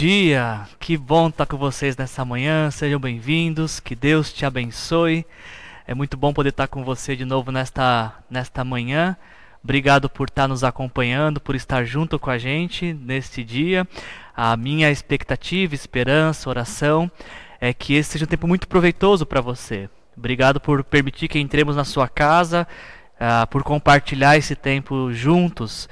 dia, que bom estar com vocês nessa manhã, sejam bem-vindos, que Deus te abençoe. É muito bom poder estar com você de novo nesta, nesta manhã. Obrigado por estar nos acompanhando, por estar junto com a gente neste dia. A minha expectativa, esperança, oração é que esse seja um tempo muito proveitoso para você. Obrigado por permitir que entremos na sua casa, uh, por compartilhar esse tempo juntos.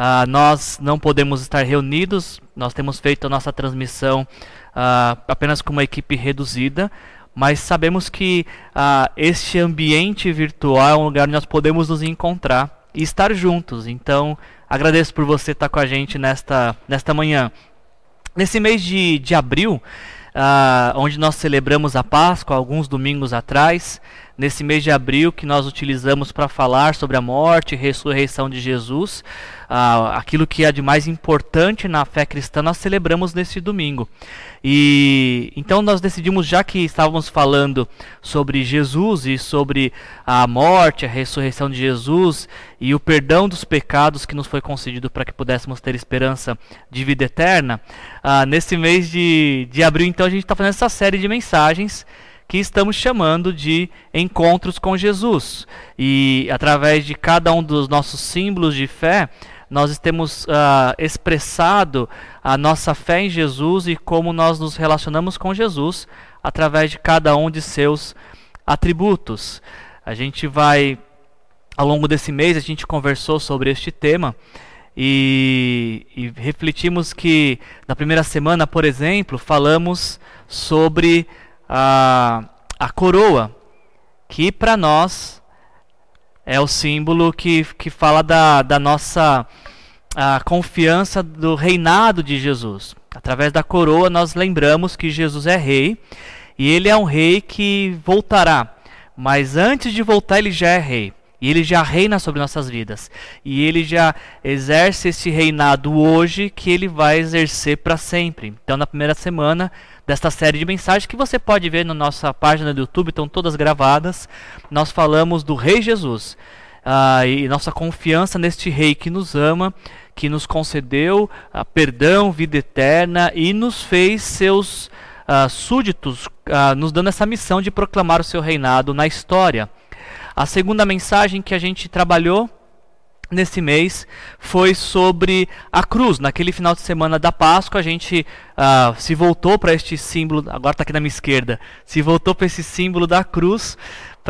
Uh, nós não podemos estar reunidos, nós temos feito a nossa transmissão uh, apenas com uma equipe reduzida, mas sabemos que uh, este ambiente virtual é um lugar onde nós podemos nos encontrar e estar juntos. Então, agradeço por você estar com a gente nesta, nesta manhã. Nesse mês de, de abril, onde nós celebramos a Páscoa, alguns domingos atrás, nesse mês de abril que nós utilizamos para falar sobre a morte e ressurreição de Jesus, ah, aquilo que é de mais importante na fé cristã, nós celebramos nesse domingo. E então nós decidimos, já que estávamos falando sobre Jesus e sobre a morte, a ressurreição de Jesus e o perdão dos pecados que nos foi concedido para que pudéssemos ter esperança de vida eterna, ah, nesse mês de, de abril, então, a gente está fazendo essa série de mensagens que estamos chamando de encontros com Jesus. E através de cada um dos nossos símbolos de fé, nós temos uh, expressado a nossa fé em Jesus e como nós nos relacionamos com Jesus através de cada um de seus atributos. A gente vai, ao longo desse mês, a gente conversou sobre este tema. E, e, refletimos que na primeira semana, por exemplo, falamos sobre a, a coroa, que para nós é o símbolo que, que fala da, da nossa a confiança do reinado de Jesus. Através da coroa, nós lembramos que Jesus é rei e ele é um rei que voltará. Mas antes de voltar, ele já é rei. E ele já reina sobre nossas vidas. E ele já exerce esse reinado hoje que ele vai exercer para sempre. Então, na primeira semana, desta série de mensagens que você pode ver na nossa página do YouTube, estão todas gravadas. Nós falamos do Rei Jesus uh, e nossa confiança neste Rei que nos ama, que nos concedeu uh, perdão, vida eterna e nos fez seus uh, súditos, nos dando essa missão de proclamar o seu reinado na história. A segunda mensagem que a gente trabalhou nesse mês foi sobre a cruz. Naquele final de semana da Páscoa, a gente uh, se voltou para este símbolo, agora está aqui na minha esquerda, se voltou para esse símbolo da cruz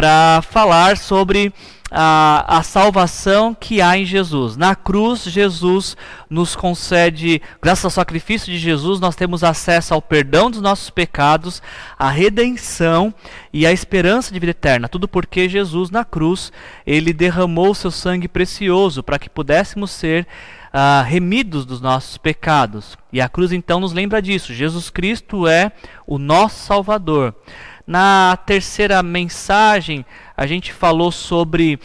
para falar sobre a, a salvação que há em Jesus. Na cruz, Jesus nos concede, graças ao sacrifício de Jesus, nós temos acesso ao perdão dos nossos pecados, à redenção e à esperança de vida eterna. Tudo porque Jesus, na cruz, ele derramou seu sangue precioso para que pudéssemos ser uh, remidos dos nossos pecados. E a cruz então nos lembra disso. Jesus Cristo é o nosso Salvador. Na terceira mensagem, a gente falou sobre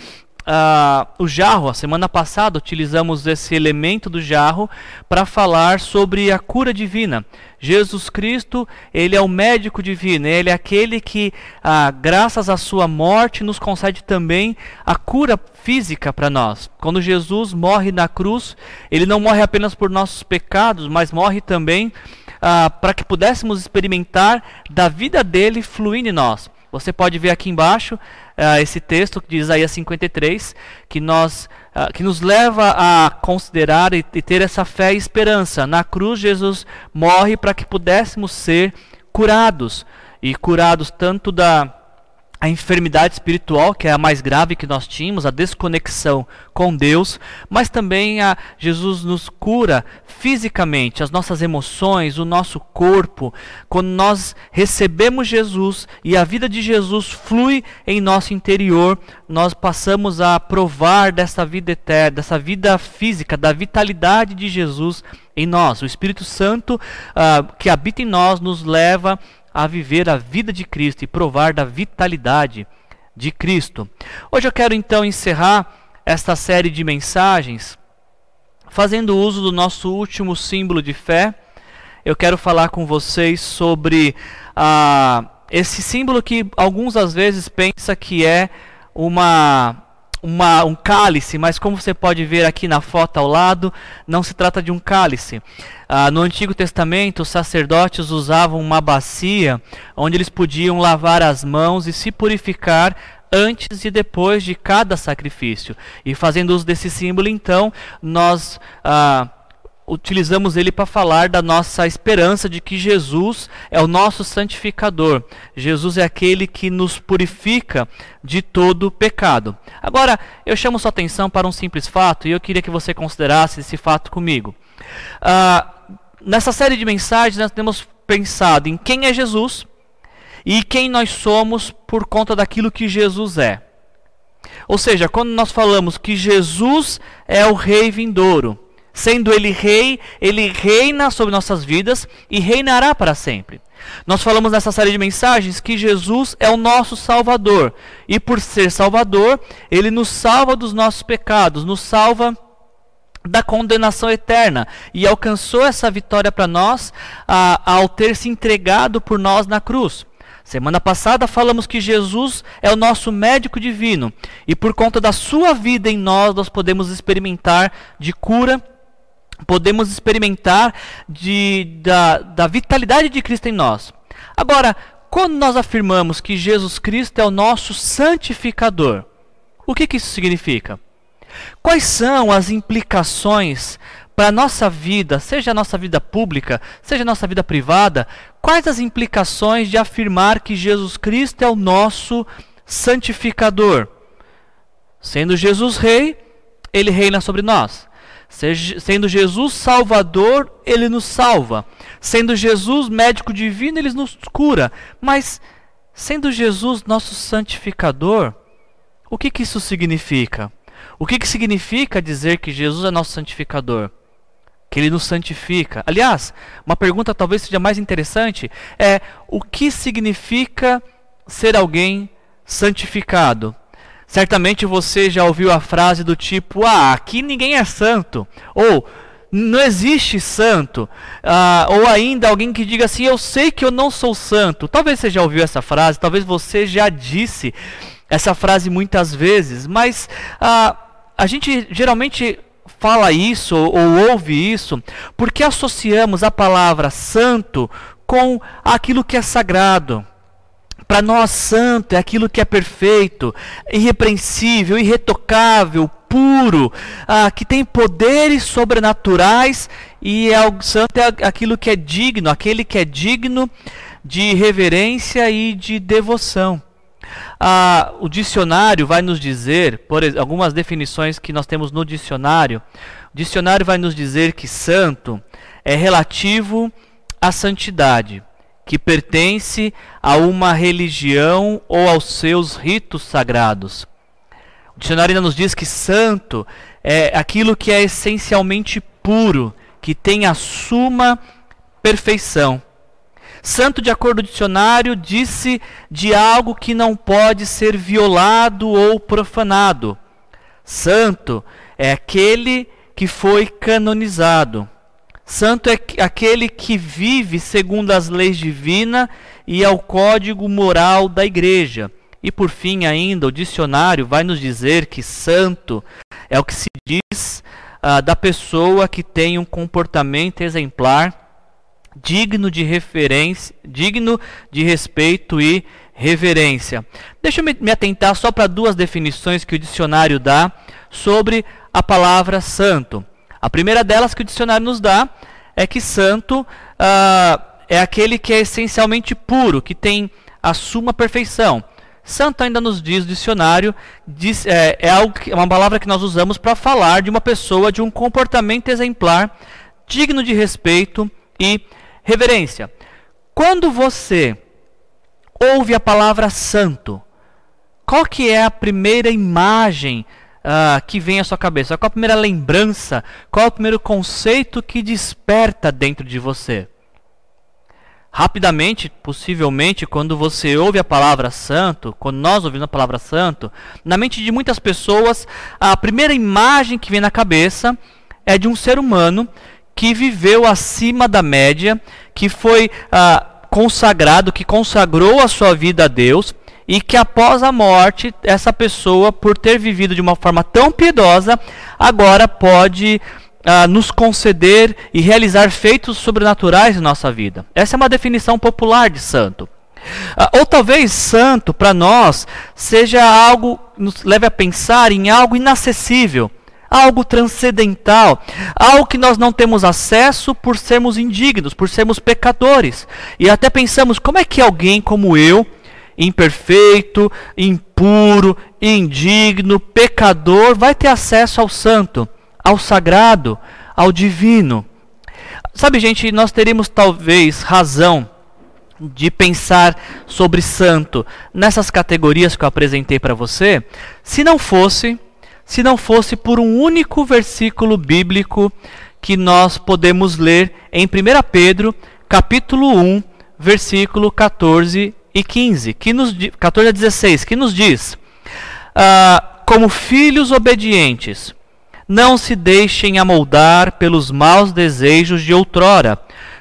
uh, o jarro. A semana passada utilizamos esse elemento do jarro para falar sobre a cura divina. Jesus Cristo, ele é o médico divino, ele é aquele que, ah, graças à sua morte, nos concede também a cura física para nós. Quando Jesus morre na cruz, ele não morre apenas por nossos pecados, mas morre também ah, para que pudéssemos experimentar da vida dele fluindo em nós. Você pode ver aqui embaixo uh, esse texto de Isaías 53, que, nós, uh, que nos leva a considerar e, e ter essa fé e esperança. Na cruz, Jesus morre para que pudéssemos ser curados e curados tanto da a enfermidade espiritual, que é a mais grave que nós tínhamos, a desconexão com Deus, mas também a Jesus nos cura fisicamente, as nossas emoções, o nosso corpo. Quando nós recebemos Jesus e a vida de Jesus flui em nosso interior, nós passamos a provar dessa vida eterna, dessa vida física, da vitalidade de Jesus em nós. O Espírito Santo uh, que habita em nós nos leva a viver a vida de Cristo e provar da vitalidade de Cristo. Hoje eu quero então encerrar esta série de mensagens fazendo uso do nosso último símbolo de fé. Eu quero falar com vocês sobre ah, esse símbolo que alguns às vezes pensa que é uma uma, um cálice, mas como você pode ver aqui na foto ao lado, não se trata de um cálice. Ah, no Antigo Testamento, os sacerdotes usavam uma bacia onde eles podiam lavar as mãos e se purificar antes e depois de cada sacrifício. E fazendo uso desse símbolo, então, nós ah, utilizamos ele para falar da nossa esperança de que Jesus é o nosso santificador. Jesus é aquele que nos purifica de todo pecado. Agora, eu chamo sua atenção para um simples fato e eu queria que você considerasse esse fato comigo. Ah, nessa série de mensagens, nós temos pensado em quem é Jesus e quem nós somos por conta daquilo que Jesus é. Ou seja, quando nós falamos que Jesus é o Rei vindouro, Sendo ele rei, ele reina sobre nossas vidas e reinará para sempre. Nós falamos nessa série de mensagens que Jesus é o nosso Salvador. E por ser Salvador, ele nos salva dos nossos pecados, nos salva da condenação eterna e alcançou essa vitória para nós a, ao ter se entregado por nós na cruz. Semana passada falamos que Jesus é o nosso médico divino e por conta da sua vida em nós nós podemos experimentar de cura podemos experimentar de, da, da vitalidade de Cristo em nós. Agora, quando nós afirmamos que Jesus Cristo é o nosso santificador, o que, que isso significa? Quais são as implicações para a nossa vida, seja a nossa vida pública, seja a nossa vida privada, quais as implicações de afirmar que Jesus Cristo é o nosso santificador? Sendo Jesus rei, ele reina sobre nós. Sendo Jesus Salvador, ele nos salva. Sendo Jesus médico divino, ele nos cura. Mas, sendo Jesus nosso santificador, o que, que isso significa? O que, que significa dizer que Jesus é nosso santificador? Que ele nos santifica. Aliás, uma pergunta talvez seja mais interessante é: o que significa ser alguém santificado? Certamente você já ouviu a frase do tipo: Ah, aqui ninguém é santo. Ou não existe santo. Ah, ou ainda alguém que diga assim: Eu sei que eu não sou santo. Talvez você já ouviu essa frase, talvez você já disse essa frase muitas vezes, mas ah, a gente geralmente fala isso ou, ou ouve isso porque associamos a palavra santo com aquilo que é sagrado para nós, santo é aquilo que é perfeito, irrepreensível, irretocável, puro, ah, que tem poderes sobrenaturais e é santo é aquilo que é digno, aquele que é digno de reverência e de devoção. Ah, o dicionário vai nos dizer, por algumas definições que nós temos no dicionário, o dicionário vai nos dizer que santo é relativo à santidade que pertence a uma religião ou aos seus ritos sagrados. O dicionário ainda nos diz que santo é aquilo que é essencialmente puro, que tem a suma perfeição. Santo, de acordo com o dicionário, disse de algo que não pode ser violado ou profanado. Santo é aquele que foi canonizado. Santo é aquele que vive segundo as leis divinas e ao código moral da igreja. E por fim, ainda, o dicionário vai nos dizer que santo é o que se diz uh, da pessoa que tem um comportamento exemplar, digno de referência, digno de respeito e reverência. Deixa eu me, me atentar só para duas definições que o dicionário dá sobre a palavra santo. A primeira delas que o dicionário nos dá é que santo uh, é aquele que é essencialmente puro, que tem a suma perfeição. Santo ainda nos diz o dicionário, diz, é, é, algo que, é uma palavra que nós usamos para falar de uma pessoa de um comportamento exemplar, digno de respeito e reverência. Quando você ouve a palavra santo, qual que é a primeira imagem uh, que vem à sua cabeça? Qual a primeira lembrança? Qual é o primeiro conceito que desperta dentro de você? Rapidamente, possivelmente, quando você ouve a palavra santo, quando nós ouvimos a palavra santo, na mente de muitas pessoas, a primeira imagem que vem na cabeça é de um ser humano que viveu acima da média, que foi ah, consagrado, que consagrou a sua vida a Deus e que após a morte, essa pessoa, por ter vivido de uma forma tão piedosa, agora pode uh, nos conceder e realizar feitos sobrenaturais em nossa vida. Essa é uma definição popular de santo. Uh, ou talvez santo para nós seja algo, nos leve a pensar em algo inacessível, algo transcendental, algo que nós não temos acesso por sermos indignos, por sermos pecadores. E até pensamos, como é que alguém como eu, imperfeito, impuro, indigno, pecador, vai ter acesso ao santo, ao sagrado, ao divino? Sabe, gente, nós teríamos talvez razão de pensar sobre santo nessas categorias que eu apresentei para você, se não fosse, se não fosse por um único versículo bíblico que nós podemos ler em 1 Pedro, capítulo 1, versículo 14 e 15, que nos 14 a 16, que nos diz: ah, como filhos obedientes, não se deixem amoldar pelos maus desejos de outrora,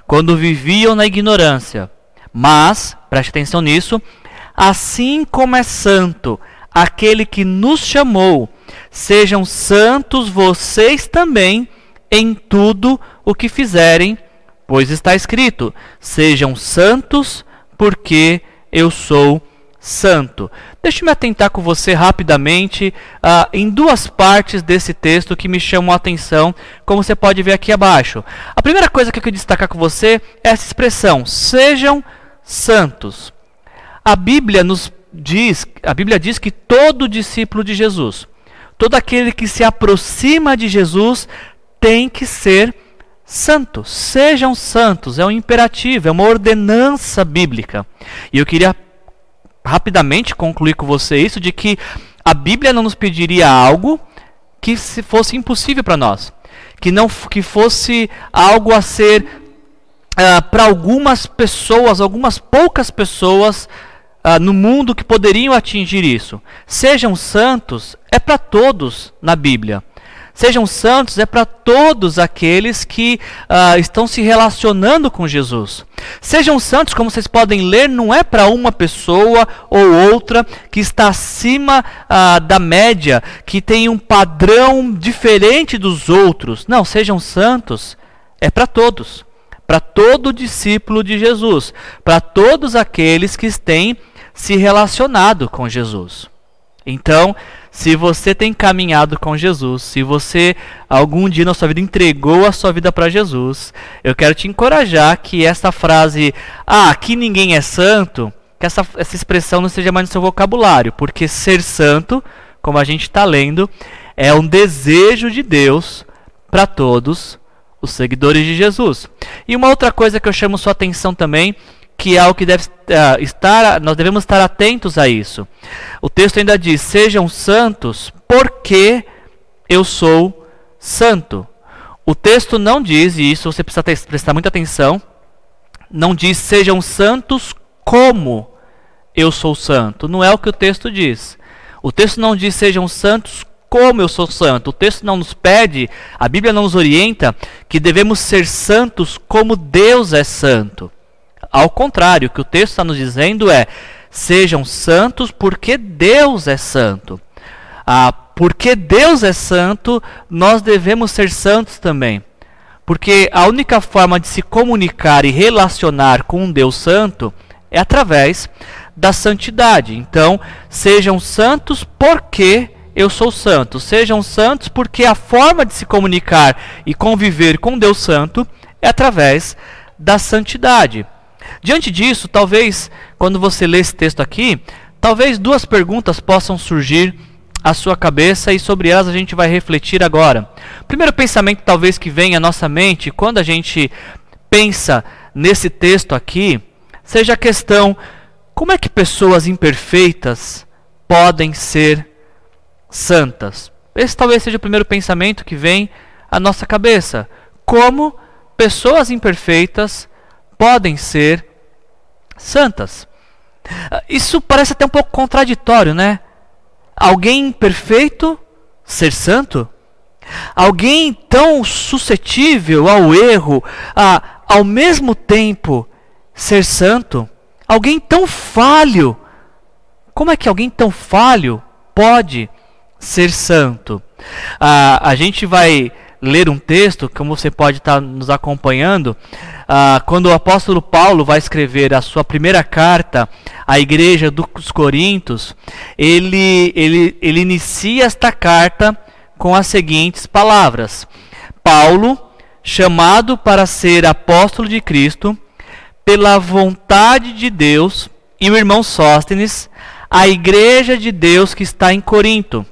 quando viviam na ignorância. Mas, preste atenção nisso, assim como é santo aquele que nos chamou, sejam santos vocês também em tudo o que fizerem, pois está escrito: sejam santos, porque eu sou santo. Deixe-me atentar com você rapidamente uh, em duas partes desse texto que me chamam a atenção, como você pode ver aqui abaixo. A primeira coisa que eu quero destacar com você é essa expressão: sejam santos. A Bíblia nos diz, a Bíblia diz que todo discípulo de Jesus, todo aquele que se aproxima de Jesus tem que ser santo. Sejam santos, é um imperativo, é uma ordenança bíblica. E eu queria rapidamente concluir com você isso de que a Bíblia não nos pediria algo que se fosse impossível para nós, que não que fosse algo a ser uh, para algumas pessoas, algumas poucas pessoas uh, no mundo que poderiam atingir isso. Sejam santos é para todos na Bíblia. Sejam santos é para todos aqueles que uh, estão se relacionando com Jesus. Sejam santos, como vocês podem ler, não é para uma pessoa ou outra que está acima uh, da média, que tem um padrão diferente dos outros. Não, sejam santos é para todos para todo discípulo de Jesus, para todos aqueles que têm se relacionado com Jesus. Então, se você tem caminhado com Jesus, se você algum dia na sua vida entregou a sua vida para Jesus, eu quero te encorajar que essa frase, ah, aqui ninguém é santo, que essa, essa expressão não seja mais no seu vocabulário, porque ser santo, como a gente está lendo, é um desejo de Deus para todos os seguidores de Jesus. E uma outra coisa que eu chamo sua atenção também, que é algo que deve uh, estar, nós devemos estar atentos a isso. O texto ainda diz: "Sejam santos, porque eu sou santo". O texto não diz, e isso você precisa prestar muita atenção, não diz sejam santos como eu sou santo. Não é o que o texto diz. O texto não diz sejam santos como eu sou santo. O texto não nos pede, a Bíblia não nos orienta que devemos ser santos como Deus é santo. Ao contrário, o que o texto está nos dizendo é: sejam santos porque Deus é santo. Ah, porque Deus é santo, nós devemos ser santos também. Porque a única forma de se comunicar e relacionar com um Deus santo é através da santidade. Então, sejam santos porque eu sou santo. Sejam santos porque a forma de se comunicar e conviver com Deus Santo é através da santidade. Diante disso, talvez, quando você lê esse texto aqui, talvez duas perguntas possam surgir à sua cabeça e sobre elas a gente vai refletir agora. Primeiro pensamento, talvez, que vem à nossa mente quando a gente pensa nesse texto aqui, seja a questão: como é que pessoas imperfeitas podem ser santas. Esse talvez seja o primeiro pensamento que vem à nossa cabeça. Como pessoas imperfeitas podem ser santas? Ah, isso parece até um pouco contraditório, né? Alguém imperfeito ser santo? Alguém tão suscetível ao erro, a, ao mesmo tempo ser santo? Alguém tão falho como é que alguém tão falho pode ser santo? Ah, a gente vai ler um texto, como você pode estar nos acompanhando, ah, quando o apóstolo Paulo vai escrever a sua primeira carta à igreja dos Coríntios, ele, ele, ele inicia esta carta com as seguintes palavras: Paulo, chamado para ser apóstolo de Cristo, pela vontade de Deus, e o irmão Sóstenes, a igreja de Deus que está em Corinto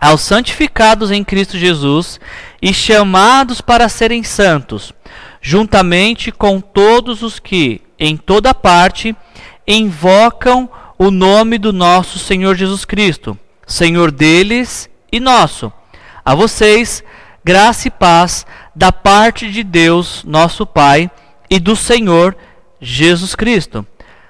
aos santificados em Cristo Jesus e chamados para serem santos, juntamente com todos os que, em toda parte, invocam o nome do nosso Senhor Jesus Cristo, Senhor deles e nosso. A vocês, graça e paz da parte de Deus, nosso Pai, e do Senhor Jesus Cristo.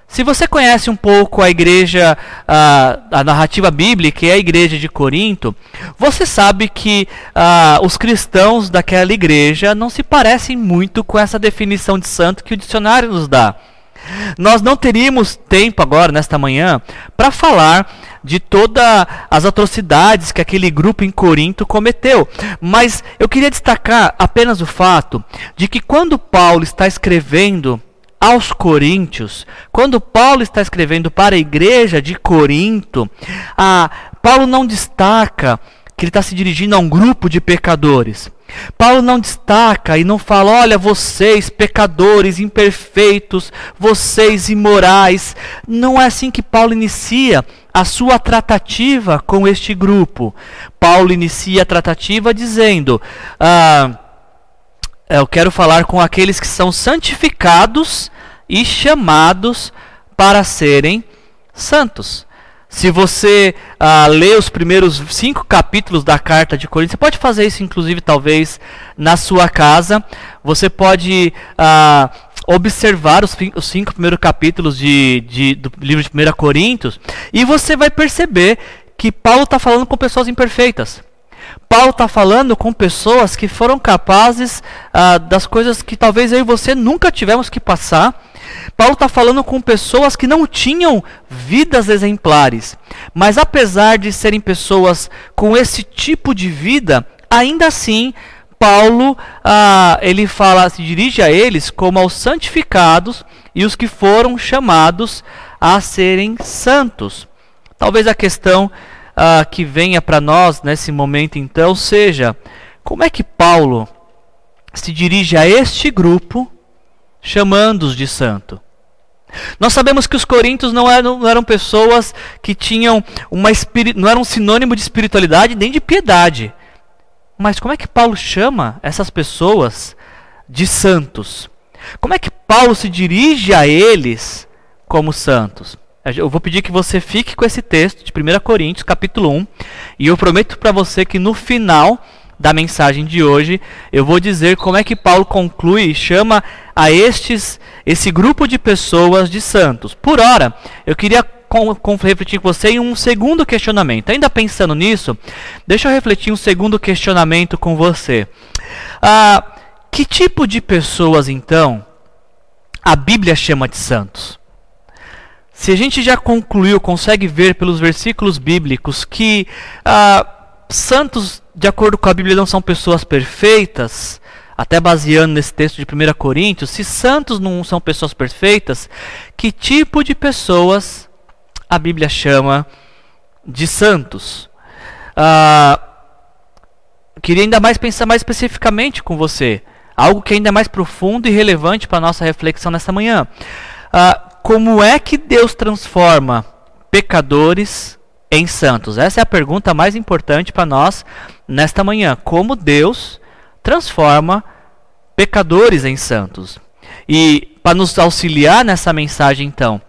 Se você conhece um pouco a igreja, a, a narrativa bíblica e a igreja de Corinto, você sabe que a, os cristãos daquela igreja não se parecem muito com essa definição de santo que o dicionário nos dá. Nós não teríamos tempo agora, nesta manhã, para falar de todas as atrocidades que aquele grupo em Corinto cometeu. Mas eu queria destacar apenas o fato de que quando Paulo está escrevendo aos Coríntios, quando Paulo está escrevendo para a igreja de Corinto, a, Paulo não destaca que ele está se dirigindo a um grupo de pecadores. Paulo não destaca e não fala, olha, vocês pecadores imperfeitos, vocês imorais. Não é assim que Paulo inicia a sua tratativa com este grupo. Paulo inicia a tratativa dizendo: ah, eu quero falar com aqueles que são santificados e chamados para serem santos. Se você ah, lê os primeiros cinco capítulos da carta de Coríntios, você pode fazer isso, inclusive, talvez na sua casa. Você pode ah, observar os, os, cinco primeiros capítulos de, de, do livro de 1 Coríntios e você vai perceber que Paulo está falando com pessoas imperfeitas. Paulo está falando com pessoas que foram capazes ah, das coisas que talvez eu e você nunca tivemos que passar. Paulo está falando com pessoas que não tinham vidas exemplares, mas apesar de serem pessoas com esse tipo de vida, ainda assim Paulo ah, ele fala, se dirige a eles como aos santificados e os que foram chamados a serem santos. Talvez a questão uh, que venha para nós nesse momento então seja como é que Paulo se dirige a este grupo chamando-os de santo. Nós sabemos que os coríntios não eram, não eram pessoas que tinham uma não eram sinônimo de espiritualidade nem de piedade. Mas como é que Paulo chama essas pessoas de santos? Como é que Paulo se dirige a eles como santos? Eu vou pedir que você fique com esse texto de 1 Coríntios, capítulo 1, e eu prometo para você que no final da mensagem de hoje, eu vou dizer como é que Paulo conclui e chama a estes esse grupo de pessoas de santos. Por ora, eu queria com, com, refletir com você em um segundo questionamento. Ainda pensando nisso, deixa eu refletir um segundo questionamento com você. Ah, que tipo de pessoas, então, a Bíblia chama de santos? Se a gente já concluiu, consegue ver pelos versículos bíblicos que ah, santos, de acordo com a Bíblia, não são pessoas perfeitas, até baseando nesse texto de 1 Coríntios, se santos não são pessoas perfeitas, que tipo de pessoas a Bíblia chama de santos? Ah, queria ainda mais pensar mais especificamente com você, algo que é ainda mais profundo e relevante para a nossa reflexão nessa manhã. Ah, como é que Deus transforma pecadores em santos? Essa é a pergunta mais importante para nós nesta manhã. Como Deus transforma pecadores em santos? E para nos auxiliar nessa mensagem, então,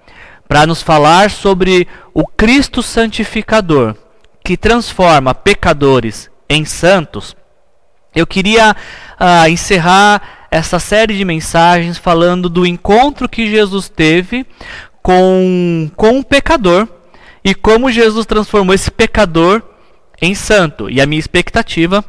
para nos falar sobre o Cristo santificador que transforma pecadores em santos, eu queria uh, encerrar essa série de mensagens falando do encontro que Jesus teve com, com um pecador e como Jesus transformou esse pecador em santo. E a minha expectativa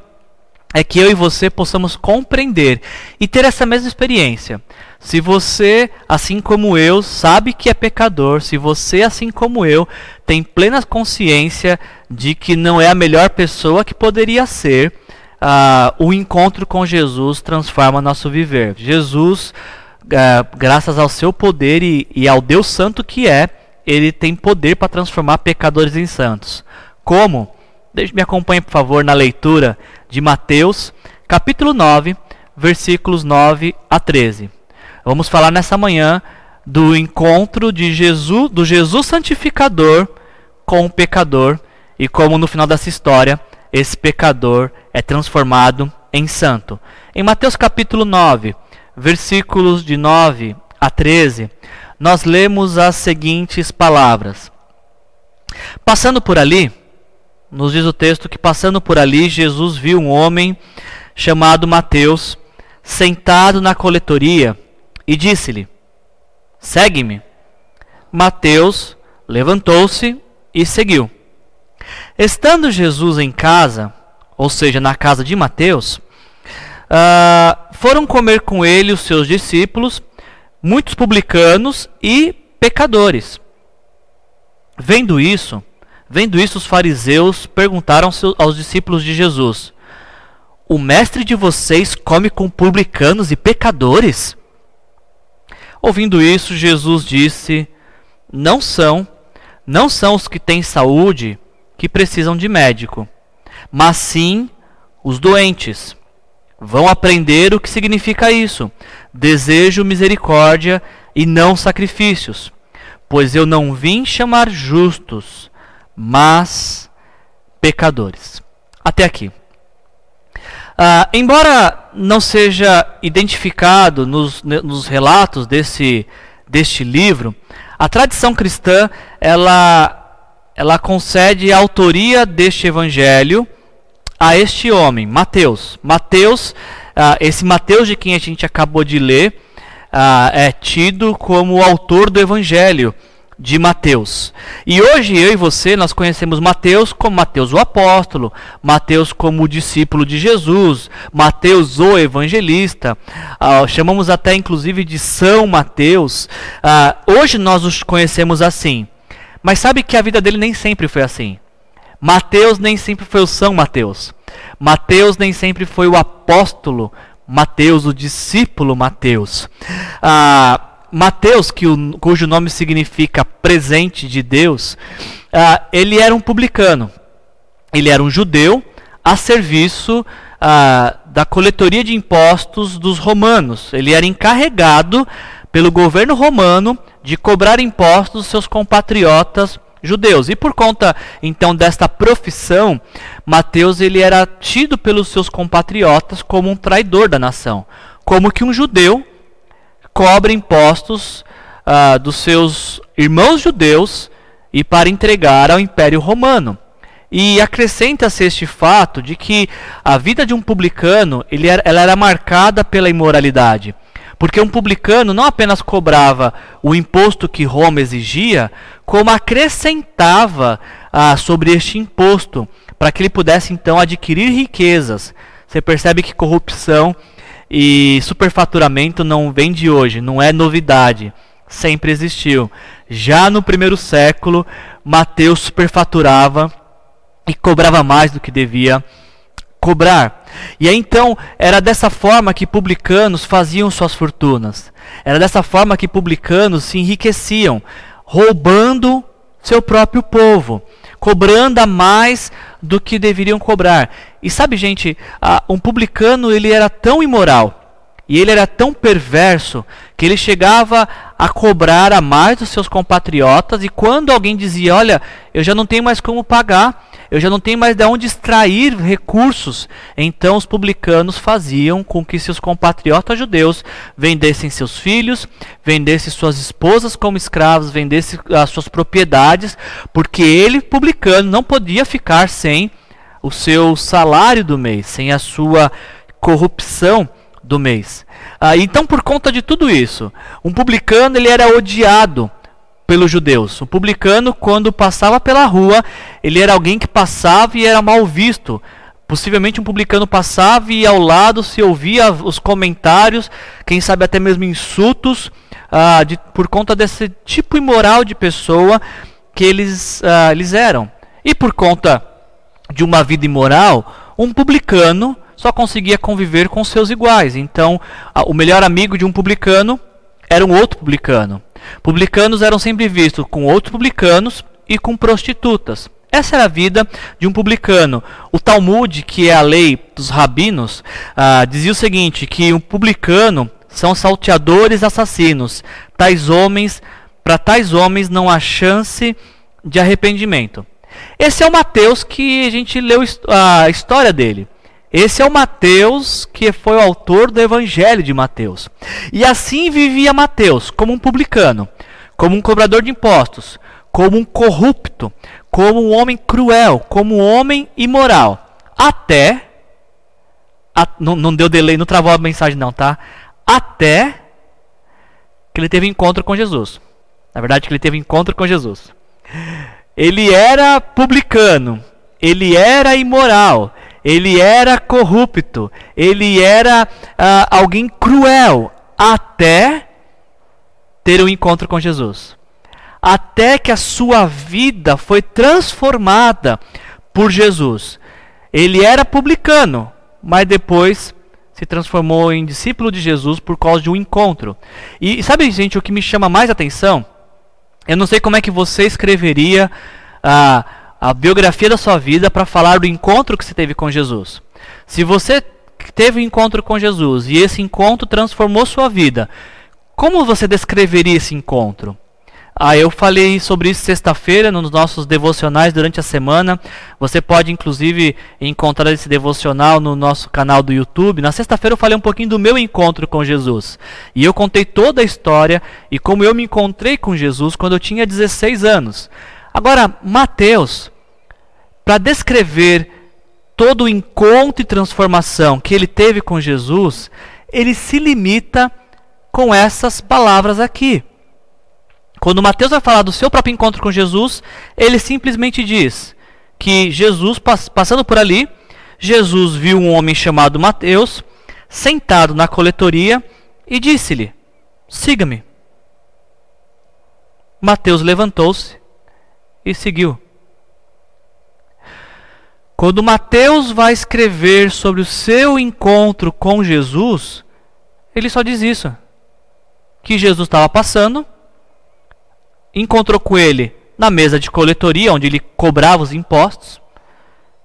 é que eu e você possamos compreender e ter essa mesma experiência. Se você, assim como eu, sabe que é pecador, se você, assim como eu, tem plena consciência de que não é a melhor pessoa que poderia ser, uh, o encontro com Jesus transforma nosso viver. Jesus, uh, graças ao seu poder e, e ao Deus Santo que é, ele tem poder para transformar pecadores em santos. Como? Deixe me acompanhe, por favor, na leitura de Mateus, capítulo 9, versículos 9 a 13. Vamos falar nessa manhã do encontro de Jesus, do Jesus santificador com o pecador e como no final dessa história esse pecador é transformado em santo. Em Mateus capítulo 9, versículos de 9 a 13, nós lemos as seguintes palavras: Passando por ali, nos diz o texto que passando por ali, Jesus viu um homem chamado Mateus sentado na coletoria e disse-lhe: Segue-me. Mateus levantou-se e seguiu. Estando Jesus em casa, ou seja, na casa de Mateus, uh, foram comer com ele os seus discípulos, muitos publicanos e pecadores. Vendo isso, vendo isso, os fariseus perguntaram aos discípulos de Jesus: O mestre de vocês come com publicanos e pecadores? Ouvindo isso, Jesus disse: Não são, não são os que têm saúde que precisam de médico, mas sim os doentes. Vão aprender o que significa isso. Desejo misericórdia e não sacrifícios, pois eu não vim chamar justos, mas pecadores. Até aqui. Uh, embora não seja identificado nos, nos relatos desse, deste livro, a tradição cristã ela ela concede a autoria deste evangelho a este homem, Mateus. Mateus, uh, esse Mateus de quem a gente acabou de ler, uh, é tido como o autor do evangelho de Mateus. E hoje eu e você nós conhecemos Mateus como Mateus o apóstolo, Mateus como o discípulo de Jesus, Mateus o evangelista. Uh, chamamos até inclusive de São Mateus. Hoje nós os conhecemos assim. Mas sabe que a vida dele nem sempre foi assim. Mateus nem sempre foi o São Mateus. Mateus nem sempre foi o apóstolo Mateus, o discípulo Mateus. Ah, Mateus, que o, cujo nome significa presente de Deus, ah, ele era um publicano. Ele era um judeu a serviço ah, da coletoria de impostos dos romanos. Ele era encarregado pelo governo romano de cobrar impostos dos seus compatriotas judeus. E por conta então desta profissão, Mateus ele era tido pelos seus compatriotas como um traidor da nação, como que um judeu cobra impostos uh, dos seus irmãos judeus e para entregar ao Império Romano. E acrescenta-se este fato de que a vida de um publicano ele era, ela era marcada pela imoralidade. Porque um publicano não apenas cobrava o imposto que Roma exigia, como acrescentava ah, sobre este imposto, para que ele pudesse então adquirir riquezas. Você percebe que corrupção e superfaturamento não vem de hoje, não é novidade, sempre existiu. Já no primeiro século, Mateus superfaturava e cobrava mais do que devia cobrar. E aí então era dessa forma que publicanos faziam suas fortunas. Era dessa forma que publicanos se enriqueciam, roubando seu próprio povo, cobrando a mais do que deveriam cobrar. E sabe, gente, um publicano ele era tão imoral e ele era tão perverso que ele chegava a cobrar a mais dos seus compatriotas e quando alguém dizia, olha, eu já não tenho mais como pagar, eu já não tenho mais de onde extrair recursos. Então os publicanos faziam com que seus compatriotas judeus vendessem seus filhos, vendessem suas esposas como escravos, vendessem as suas propriedades, porque ele, publicano, não podia ficar sem o seu salário do mês, sem a sua corrupção do mês. Ah, então, por conta de tudo isso, um publicano ele era odiado pelos judeus. O publicano, quando passava pela rua, ele era alguém que passava e era mal visto Possivelmente um publicano passava e ao lado se ouvia os comentários, quem sabe até mesmo insultos, ah, de, por conta desse tipo imoral de pessoa que eles, ah, eles eram. E por conta de uma vida imoral, um publicano só conseguia conviver com seus iguais. Então, o melhor amigo de um publicano era um outro publicano. Publicanos eram sempre vistos com outros publicanos e com prostitutas. Essa era a vida de um publicano. O Talmud, que é a lei dos rabinos, ah, dizia o seguinte: que um publicano são salteadores assassinos. Tais homens, para tais homens não há chance de arrependimento. Esse é o Mateus que a gente leu a história dele. Esse é o Mateus que foi o autor do Evangelho de Mateus. E assim vivia Mateus, como um publicano, como um cobrador de impostos, como um corrupto, como um homem cruel, como um homem imoral. Até. A, não, não deu delay, não travou a mensagem, não, tá? Até que ele teve encontro com Jesus. Na verdade, que ele teve encontro com Jesus. Ele era publicano, ele era imoral, ele era corrupto, ele era uh, alguém cruel, até ter um encontro com Jesus. Até que a sua vida foi transformada por Jesus. Ele era publicano, mas depois se transformou em discípulo de Jesus por causa de um encontro. E sabe, gente, o que me chama mais atenção? Eu não sei como é que você escreveria a, a biografia da sua vida para falar do encontro que você teve com Jesus. Se você teve um encontro com Jesus e esse encontro transformou sua vida, como você descreveria esse encontro? Ah, eu falei sobre isso sexta-feira nos nossos devocionais durante a semana. Você pode inclusive encontrar esse devocional no nosso canal do YouTube. Na sexta-feira eu falei um pouquinho do meu encontro com Jesus. E eu contei toda a história e como eu me encontrei com Jesus quando eu tinha 16 anos. Agora, Mateus, para descrever todo o encontro e transformação que ele teve com Jesus, ele se limita com essas palavras aqui. Quando Mateus vai falar do seu próprio encontro com Jesus, ele simplesmente diz que Jesus, passando por ali, Jesus viu um homem chamado Mateus sentado na coletoria e disse-lhe: Siga-me. Mateus levantou-se e seguiu. Quando Mateus vai escrever sobre o seu encontro com Jesus, ele só diz isso: que Jesus estava passando encontrou com ele na mesa de coletoria, onde ele cobrava os impostos.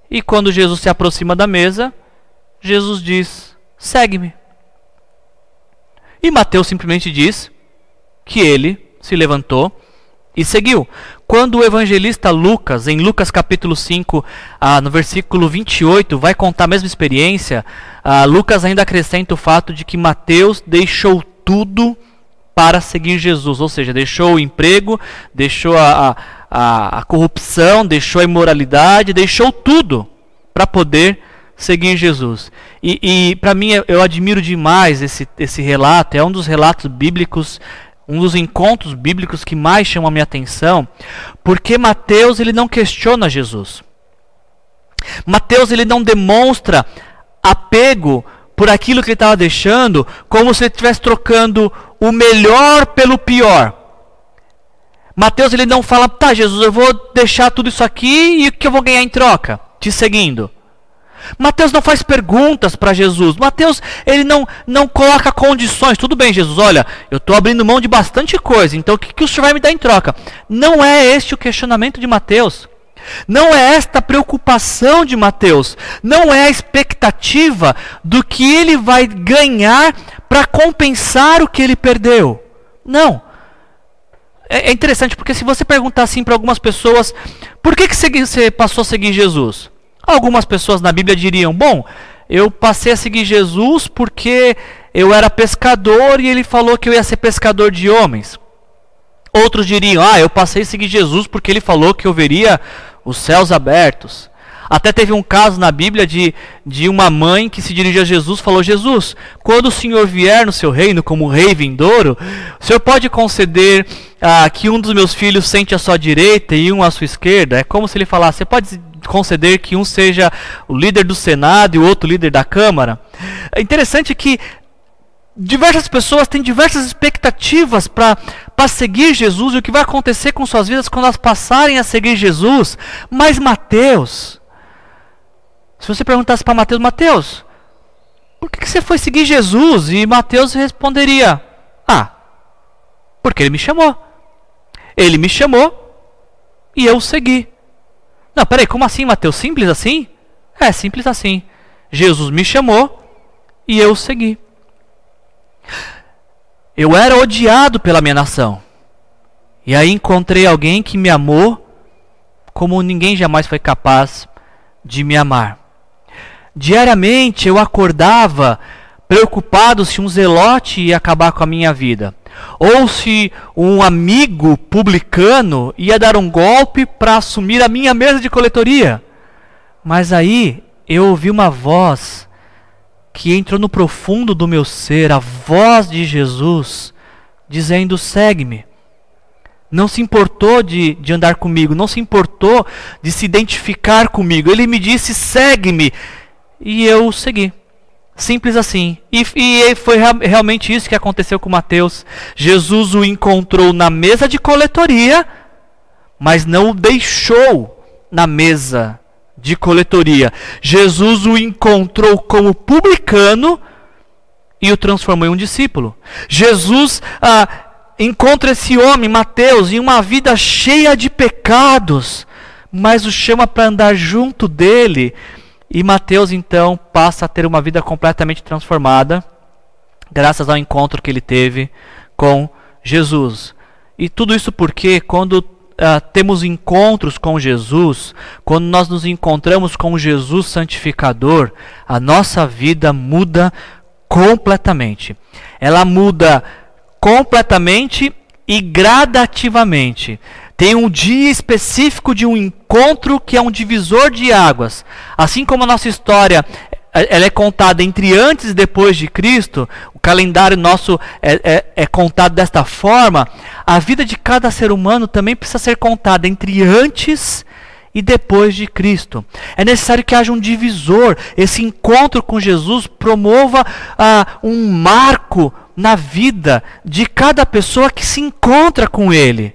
E quando Jesus se aproxima da mesa, Jesus diz: Segue-me. E Mateus simplesmente diz que ele se levantou e seguiu. Quando o evangelista Lucas, em Lucas capítulo 5, ah, no versículo 28, vai contar a mesma experiência, ah, Lucas ainda acrescenta o fato de que Mateus deixou tudo para seguir Jesus, ou seja, deixou o emprego, deixou a, a, a corrupção, deixou a imoralidade, deixou tudo para poder seguir Jesus. E, e para mim eu admiro demais esse, esse relato, é um dos relatos bíblicos, um dos encontros bíblicos que mais chama a minha atenção, porque Mateus ele não questiona Jesus. Mateus ele não demonstra apego por aquilo que ele estava deixando, como se ele estivesse trocando o melhor pelo pior. Mateus ele não fala, tá, Jesus, eu vou deixar tudo isso aqui e o que eu vou ganhar em troca? Te seguindo. Mateus não faz perguntas para Jesus. Mateus, ele não, não coloca condições. Tudo bem, Jesus, olha, eu estou abrindo mão de bastante coisa, então o que, que o senhor vai me dar em troca? Não é este o questionamento de Mateus. Não é esta preocupação de Mateus, não é a expectativa do que ele vai ganhar para compensar o que ele perdeu. Não. É, é interessante porque se você perguntar assim para algumas pessoas, por que, que você passou a seguir Jesus? Algumas pessoas na Bíblia diriam: Bom, eu passei a seguir Jesus porque eu era pescador e ele falou que eu ia ser pescador de homens. Outros diriam: Ah, eu passei a seguir Jesus porque ele falou que eu veria os céus abertos. Até teve um caso na Bíblia de, de uma mãe que se dirigiu a Jesus e falou: Jesus, quando o Senhor vier no seu reino como rei vindouro, o Senhor pode conceder ah, que um dos meus filhos sente à sua direita e um à sua esquerda? É como se ele falasse: Você pode conceder que um seja o líder do Senado e o outro líder da Câmara. É interessante que diversas pessoas têm diversas expectativas para seguir Jesus e o que vai acontecer com suas vidas quando elas passarem a seguir Jesus. Mas Mateus, se você perguntasse para Mateus, Mateus, por que, que você foi seguir Jesus? E Mateus responderia: Ah, porque ele me chamou. Ele me chamou e eu segui. Não, peraí, como assim, Mateus? Simples assim? É, simples assim. Jesus me chamou e eu segui. Eu era odiado pela minha nação. E aí encontrei alguém que me amou como ninguém jamais foi capaz de me amar. Diariamente eu acordava preocupado se um zelote ia acabar com a minha vida ou se um amigo publicano ia dar um golpe para assumir a minha mesa de coletoria. Mas aí eu ouvi uma voz que entrou no profundo do meu ser, a voz de Jesus, dizendo: segue-me. Não se importou de, de andar comigo, não se importou de se identificar comigo. Ele me disse: segue-me. E eu segui. Simples assim. E, e foi realmente isso que aconteceu com Mateus. Jesus o encontrou na mesa de coletoria, mas não o deixou na mesa de coletoria. Jesus o encontrou como publicano e o transformou em um discípulo. Jesus ah, encontra esse homem, Mateus, em uma vida cheia de pecados, mas o chama para andar junto dele e Mateus então passa a ter uma vida completamente transformada, graças ao encontro que ele teve com Jesus. E tudo isso porque quando uh, temos encontros com Jesus, quando nós nos encontramos com Jesus santificador, a nossa vida muda completamente. Ela muda completamente e gradativamente. Tem um dia específico de um encontro que é um divisor de águas. Assim como a nossa história ela é contada entre antes e depois de Cristo, o calendário nosso é, é, é, contado desta forma, a vida de cada ser humano também precisa ser contada entre antes e depois de Cristo. É necessário que haja um divisor, esse encontro com Jesus promova ah, um marco na vida de cada pessoa que se encontra com Ele.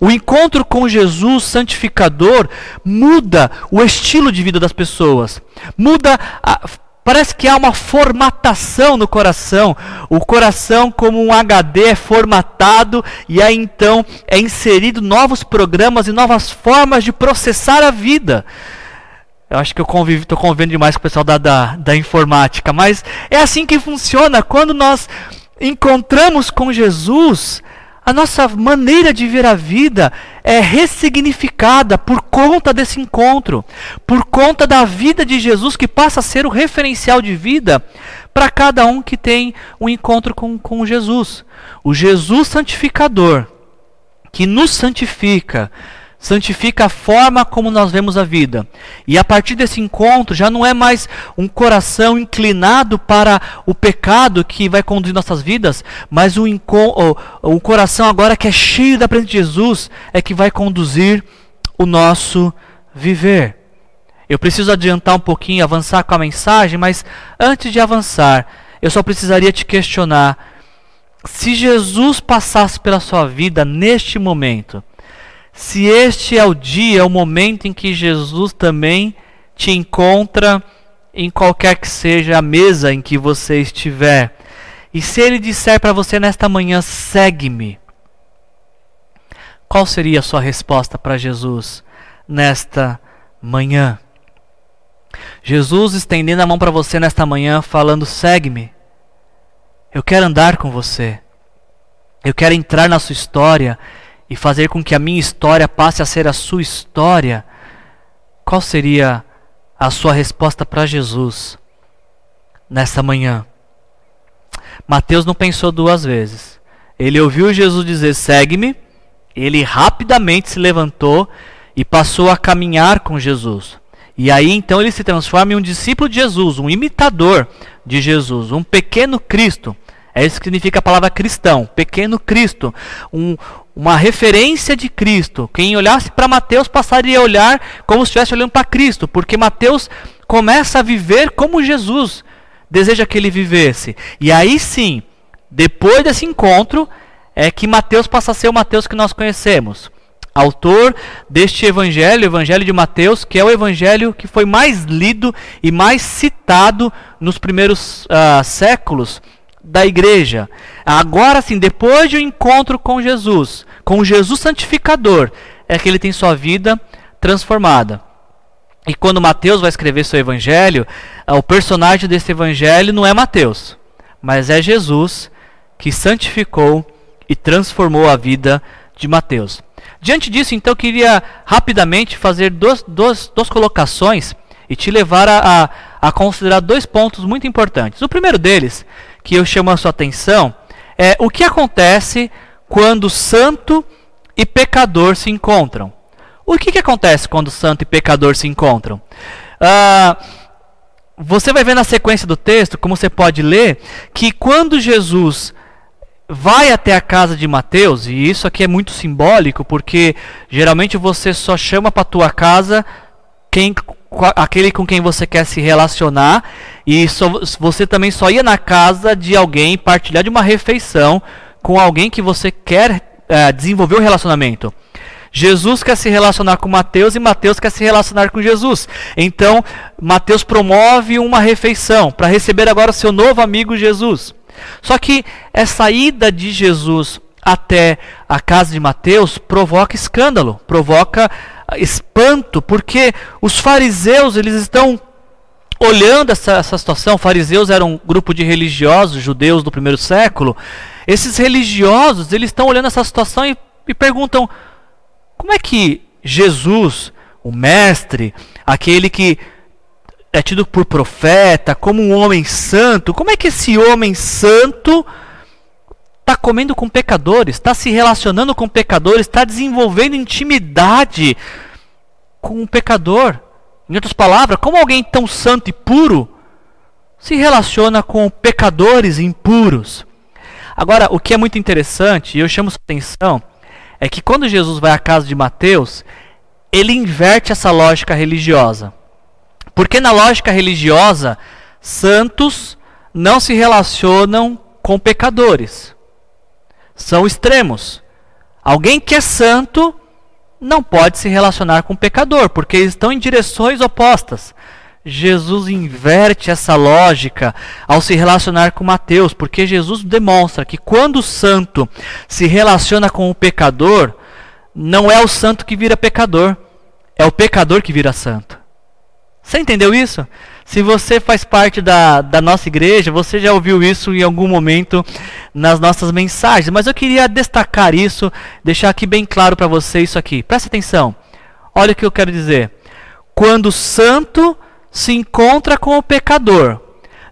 O encontro com Jesus santificador muda o estilo de vida das pessoas. Muda a, Parece que há uma formatação no coração. O coração, como um HD, é formatado e aí então é inserido novos programas e novas formas de processar a vida. Eu acho que eu estou convivendo demais com o pessoal da, da, da informática, mas é assim que funciona. Quando nós encontramos com Jesus, a nossa maneira de ver a vida é ressignificada por conta desse encontro, por conta da vida de Jesus que passa a ser o referencial de vida para cada um que tem um encontro com, com Jesus. O Jesus santificador, que nos santifica, santifica a forma como nós vemos a vida. E a partir desse encontro já não é mais um coração inclinado para o pecado que vai conduzir nossas vidas, mas o coração agora que é cheio da presença de Jesus é que vai conduzir o nosso viver. Eu preciso adiantar um pouquinho, avançar com a mensagem, mas antes de avançar, eu só precisaria te questionar: se Jesus passasse pela sua vida neste momento, se este é o dia, é o momento em que Jesus também te encontra em qualquer que seja a mesa em que você estiver. E se ele disser para você nesta manhã, segue-me, qual seria a sua resposta para Jesus nesta manhã? Jesus estendendo a mão para você nesta manhã, falando: segue-me. Eu quero andar com você. Eu quero entrar na sua história e fazer com que a minha história passe a ser a sua história, qual seria a sua resposta para Jesus nessa manhã? Mateus não pensou duas vezes. Ele ouviu Jesus dizer: segue-me. Ele rapidamente se levantou e passou a caminhar com Jesus. E aí então ele se transforma em um discípulo de Jesus, um imitador de Jesus, um pequeno Cristo. É isso que significa a palavra cristão, pequeno Cristo, um, uma referência de Cristo. Quem olhasse para Mateus passaria a olhar como se estivesse olhando para Cristo, porque Mateus começa a viver como Jesus deseja que ele vivesse. E aí sim, depois desse encontro, é que Mateus passa a ser o Mateus que nós conhecemos. Autor deste evangelho, evangelho de Mateus, que é o evangelho que foi mais lido e mais citado nos primeiros uh, séculos da igreja. Agora sim, depois de um encontro com Jesus, com Jesus santificador, é que ele tem sua vida transformada. E quando Mateus vai escrever seu evangelho, o personagem desse evangelho não é Mateus, mas é Jesus que santificou e transformou a vida de Mateus. Diante disso, então, eu queria rapidamente fazer duas, duas, duas colocações e te levar a, a, a considerar dois pontos muito importantes. O primeiro deles que eu chamo a sua atenção é o que acontece quando santo e pecador se encontram. O que, que acontece quando santo e pecador se encontram? Ah, você vai ver na sequência do texto, como você pode ler, que quando Jesus vai até a casa de Mateus, e isso aqui é muito simbólico, porque geralmente você só chama para tua casa quem aquele com quem você quer se relacionar e você também só ia na casa de alguém partilhar de uma refeição com alguém que você quer é, desenvolver um relacionamento. Jesus quer se relacionar com Mateus e Mateus quer se relacionar com Jesus. Então, Mateus promove uma refeição para receber agora seu novo amigo Jesus. Só que essa ida de Jesus até a casa de Mateus provoca escândalo, provoca espanto, porque os fariseus eles estão olhando essa, essa situação. Fariseus eram um grupo de religiosos judeus do primeiro século. Esses religiosos eles estão olhando essa situação e, e perguntam como é que Jesus, o mestre, aquele que é tido por profeta, como um homem santo, como é que esse homem santo está comendo com pecadores, está se relacionando com pecadores, está desenvolvendo intimidade com um pecador. Em outras palavras, como alguém tão santo e puro se relaciona com pecadores impuros? Agora, o que é muito interessante, e eu chamo sua atenção, é que quando Jesus vai à casa de Mateus, ele inverte essa lógica religiosa. Porque na lógica religiosa, santos não se relacionam com pecadores são extremos. Alguém que é santo não pode se relacionar com o pecador, porque eles estão em direções opostas. Jesus inverte essa lógica ao se relacionar com Mateus, porque Jesus demonstra que quando o santo se relaciona com o pecador, não é o santo que vira pecador, é o pecador que vira santo. Você entendeu isso? Se você faz parte da, da nossa igreja, você já ouviu isso em algum momento nas nossas mensagens, mas eu queria destacar isso, deixar aqui bem claro para você isso aqui. Presta atenção. Olha o que eu quero dizer. Quando o santo se encontra com o pecador,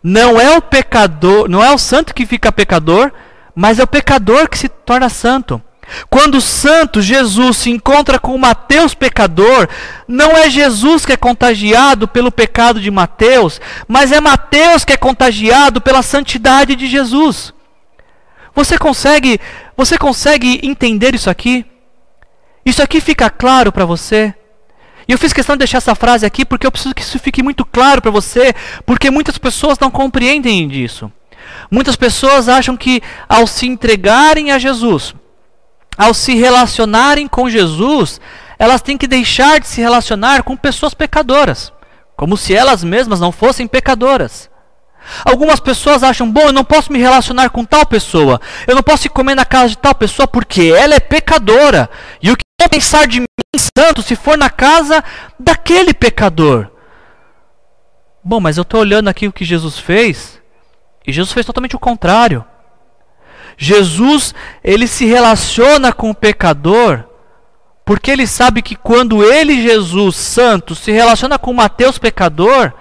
não é o pecador, não é o santo que fica pecador, mas é o pecador que se torna santo. Quando o santo Jesus se encontra com Mateus pecador, não é Jesus que é contagiado pelo pecado de Mateus, mas é Mateus que é contagiado pela santidade de Jesus. Você consegue, você consegue entender isso aqui? Isso aqui fica claro para você? E eu fiz questão de deixar essa frase aqui porque eu preciso que isso fique muito claro para você, porque muitas pessoas não compreendem disso. Muitas pessoas acham que ao se entregarem a Jesus, ao se relacionarem com Jesus, elas têm que deixar de se relacionar com pessoas pecadoras, como se elas mesmas não fossem pecadoras. Algumas pessoas acham, bom, eu não posso me relacionar com tal pessoa, eu não posso ir comer na casa de tal pessoa porque ela é pecadora. E o que vão pensar de mim, santo, se for na casa daquele pecador? Bom, mas eu estou olhando aqui o que Jesus fez, e Jesus fez totalmente o contrário. Jesus, ele se relaciona com o pecador, porque ele sabe que quando ele, Jesus Santo, se relaciona com Mateus pecador,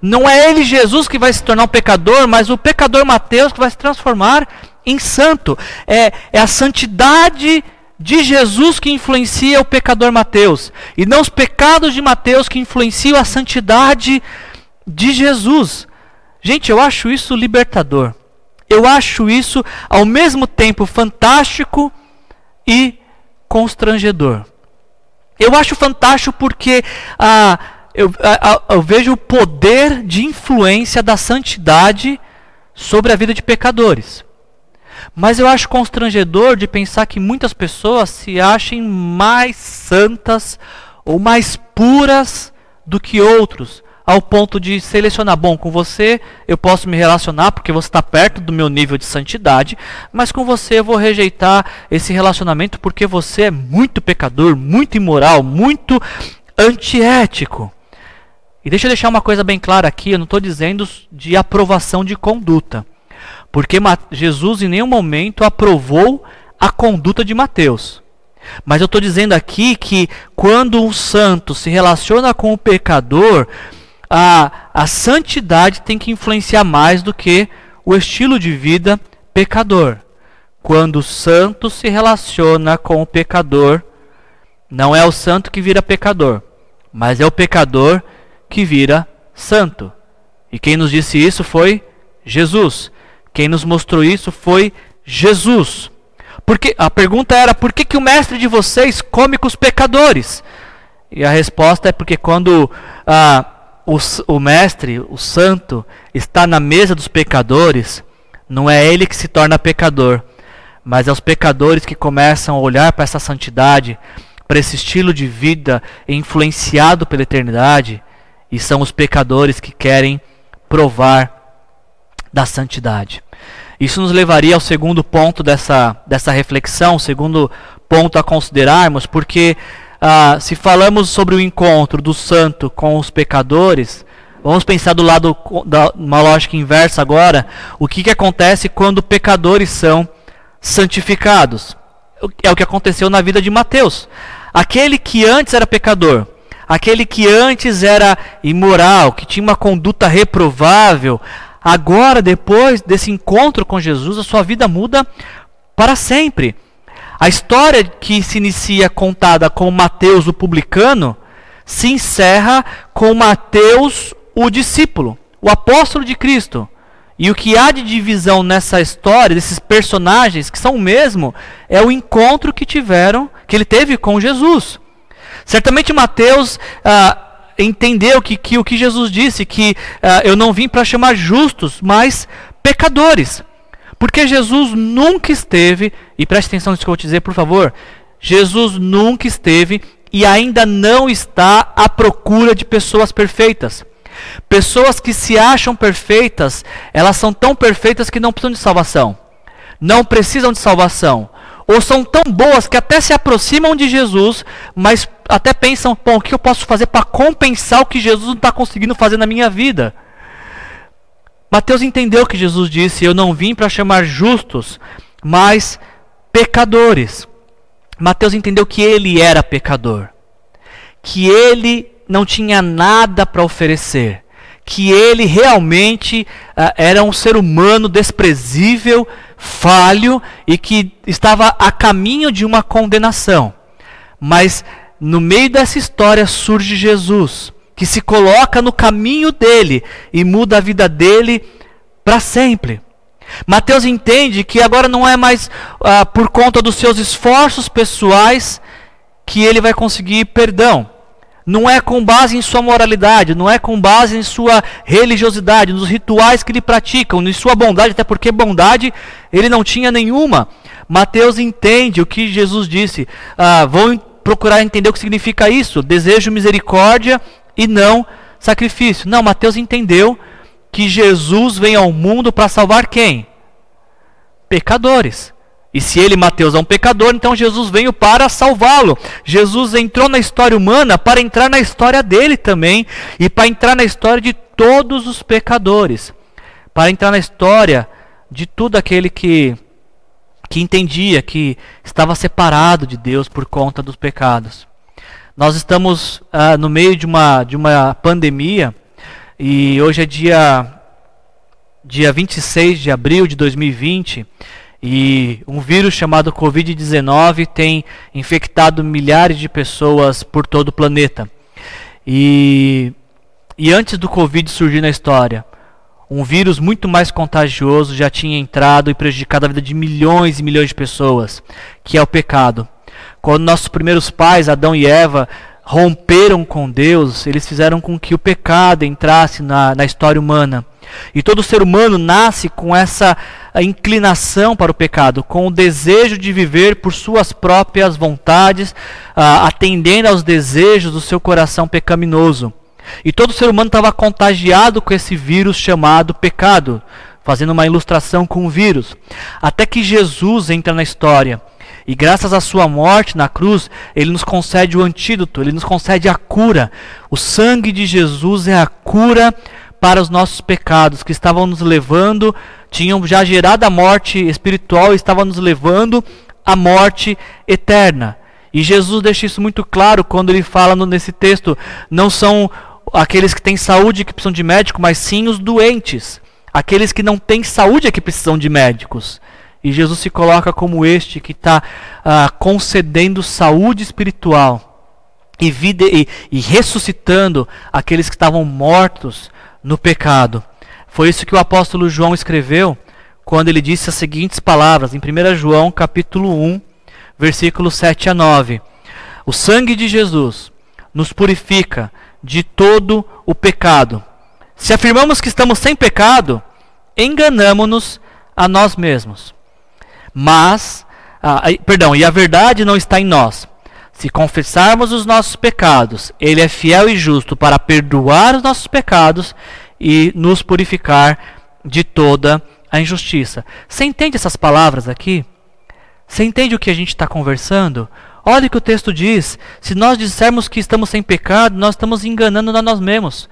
não é ele, Jesus, que vai se tornar um pecador, mas o pecador Mateus que vai se transformar em santo. É, é a santidade de Jesus que influencia o pecador Mateus, e não os pecados de Mateus que influenciam a santidade de Jesus. Gente, eu acho isso libertador. Eu acho isso ao mesmo tempo fantástico e constrangedor. Eu acho fantástico porque ah, eu, ah, eu vejo o poder de influência da santidade sobre a vida de pecadores. Mas eu acho constrangedor de pensar que muitas pessoas se achem mais santas ou mais puras do que outros, ao ponto de selecionar, bom, com você eu posso me relacionar porque você está perto do meu nível de santidade, mas com você eu vou rejeitar esse relacionamento porque você é muito pecador, muito imoral, muito antiético. E deixa eu deixar uma coisa bem clara aqui, eu não estou dizendo de aprovação de conduta. Porque Jesus em nenhum momento aprovou a conduta de Mateus. Mas eu estou dizendo aqui que quando um santo se relaciona com o pecador, a, a santidade tem que influenciar mais do que o estilo de vida pecador. Quando o santo se relaciona com o pecador, não é o santo que vira pecador, mas é o pecador que vira santo. E quem nos disse isso foi Jesus. Quem nos mostrou isso foi Jesus. Porque a pergunta era: por que, que o mestre de vocês come com os pecadores? E a resposta é porque quando ah, o, o mestre, o santo, está na mesa dos pecadores, não é ele que se torna pecador, mas é os pecadores que começam a olhar para essa santidade, para esse estilo de vida influenciado pela eternidade, e são os pecadores que querem provar da santidade. Isso nos levaria ao segundo ponto dessa, dessa reflexão, segundo ponto a considerarmos, porque ah, se falamos sobre o encontro do santo com os pecadores, vamos pensar do lado da uma lógica inversa agora, o que, que acontece quando pecadores são santificados? É o que aconteceu na vida de Mateus. Aquele que antes era pecador, aquele que antes era imoral, que tinha uma conduta reprovável, Agora, depois desse encontro com Jesus, a sua vida muda para sempre. A história que se inicia contada com Mateus, o publicano, se encerra com Mateus, o discípulo, o apóstolo de Cristo. E o que há de divisão nessa história, desses personagens, que são o mesmo, é o encontro que tiveram, que ele teve com Jesus. Certamente Mateus ah, entendeu que, que o que Jesus disse, que uh, eu não vim para chamar justos, mas pecadores. Porque Jesus nunca esteve, e preste atenção nisso que eu vou te dizer, por favor. Jesus nunca esteve e ainda não está à procura de pessoas perfeitas. Pessoas que se acham perfeitas, elas são tão perfeitas que não precisam de salvação. Não precisam de salvação ou são tão boas que até se aproximam de Jesus, mas até pensam, bom, o que eu posso fazer para compensar o que Jesus não está conseguindo fazer na minha vida? Mateus entendeu que Jesus disse: Eu não vim para chamar justos, mas pecadores. Mateus entendeu que ele era pecador, que ele não tinha nada para oferecer, que ele realmente uh, era um ser humano desprezível, falho e que estava a caminho de uma condenação. Mas no meio dessa história surge Jesus, que se coloca no caminho dele e muda a vida dele para sempre. Mateus entende que agora não é mais ah, por conta dos seus esforços pessoais que ele vai conseguir perdão não é com base em sua moralidade, não é com base em sua religiosidade, nos rituais que ele praticam, em sua bondade, até porque bondade ele não tinha nenhuma. Mateus entende o que Jesus disse. Ah, vão procurar entender o que significa isso. Desejo misericórdia e não sacrifício. Não, Mateus entendeu que Jesus vem ao mundo para salvar quem? Pecadores. E se ele, Mateus, é um pecador, então Jesus veio para salvá-lo. Jesus entrou na história humana para entrar na história dele também e para entrar na história de todos os pecadores, para entrar na história de tudo aquele que que entendia que estava separado de Deus por conta dos pecados. Nós estamos ah, no meio de uma de uma pandemia e hoje é dia dia 26 de abril de 2020 e um vírus chamado Covid-19 tem infectado milhares de pessoas por todo o planeta. E, e antes do Covid surgir na história, um vírus muito mais contagioso já tinha entrado e prejudicado a vida de milhões e milhões de pessoas, que é o pecado. Quando nossos primeiros pais, Adão e Eva, romperam com Deus, eles fizeram com que o pecado entrasse na, na história humana. E todo ser humano nasce com essa inclinação para o pecado, com o desejo de viver por suas próprias vontades, atendendo aos desejos do seu coração pecaminoso. E todo ser humano estava contagiado com esse vírus chamado pecado, fazendo uma ilustração com o vírus. Até que Jesus entra na história. E graças à sua morte na cruz, ele nos concede o antídoto, ele nos concede a cura. O sangue de Jesus é a cura para os nossos pecados que estavam nos levando, tinham já gerado a morte espiritual e estavam nos levando à morte eterna. E Jesus deixa isso muito claro quando ele fala nesse texto: não são aqueles que têm saúde que precisam de médico, mas sim os doentes. Aqueles que não têm saúde é que precisam de médicos. E Jesus se coloca como este que está ah, concedendo saúde espiritual e, vida, e, e ressuscitando aqueles que estavam mortos no pecado. Foi isso que o apóstolo João escreveu quando ele disse as seguintes palavras em 1 João capítulo 1, versículos 7 a 9. O sangue de Jesus nos purifica de todo o pecado. Se afirmamos que estamos sem pecado, enganamos-nos a nós mesmos. Mas, ah, perdão, e a verdade não está em nós. Se confessarmos os nossos pecados, Ele é fiel e justo para perdoar os nossos pecados e nos purificar de toda a injustiça. Você entende essas palavras aqui? Você entende o que a gente está conversando? Olha o que o texto diz. Se nós dissermos que estamos sem pecado, nós estamos enganando a nós mesmos.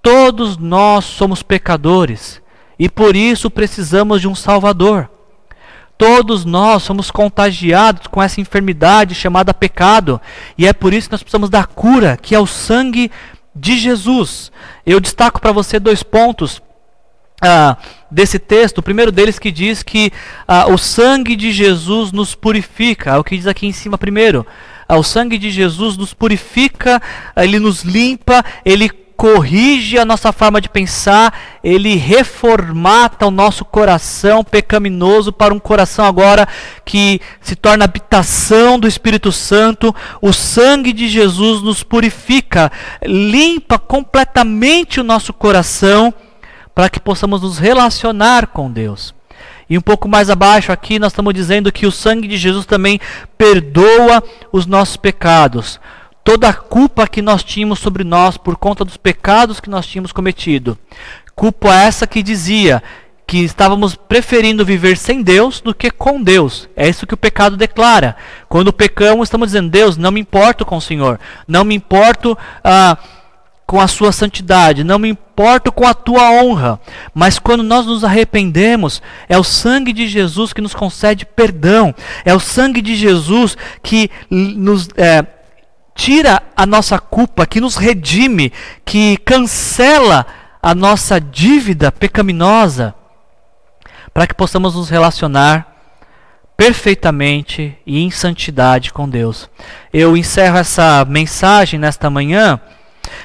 Todos nós somos pecadores e por isso precisamos de um Salvador. Todos nós somos contagiados com essa enfermidade chamada pecado, e é por isso que nós precisamos da cura, que é o sangue de Jesus. Eu destaco para você dois pontos ah, desse texto. O primeiro deles que diz que ah, o sangue de Jesus nos purifica. É o que diz aqui em cima primeiro. Ah, o sangue de Jesus nos purifica, ele nos limpa, ele corrige a nossa forma de pensar, ele reformata o nosso coração pecaminoso para um coração agora que se torna habitação do Espírito Santo. O sangue de Jesus nos purifica, limpa completamente o nosso coração para que possamos nos relacionar com Deus. E um pouco mais abaixo aqui nós estamos dizendo que o sangue de Jesus também perdoa os nossos pecados toda a culpa que nós tínhamos sobre nós por conta dos pecados que nós tínhamos cometido. Culpa essa que dizia que estávamos preferindo viver sem Deus do que com Deus. É isso que o pecado declara. Quando pecamos, estamos dizendo: Deus, não me importo com o Senhor, não me importo ah, com a sua santidade, não me importo com a tua honra. Mas quando nós nos arrependemos, é o sangue de Jesus que nos concede perdão, é o sangue de Jesus que nos. É, tira a nossa culpa, que nos redime, que cancela a nossa dívida pecaminosa, para que possamos nos relacionar perfeitamente e em santidade com Deus. Eu encerro essa mensagem nesta manhã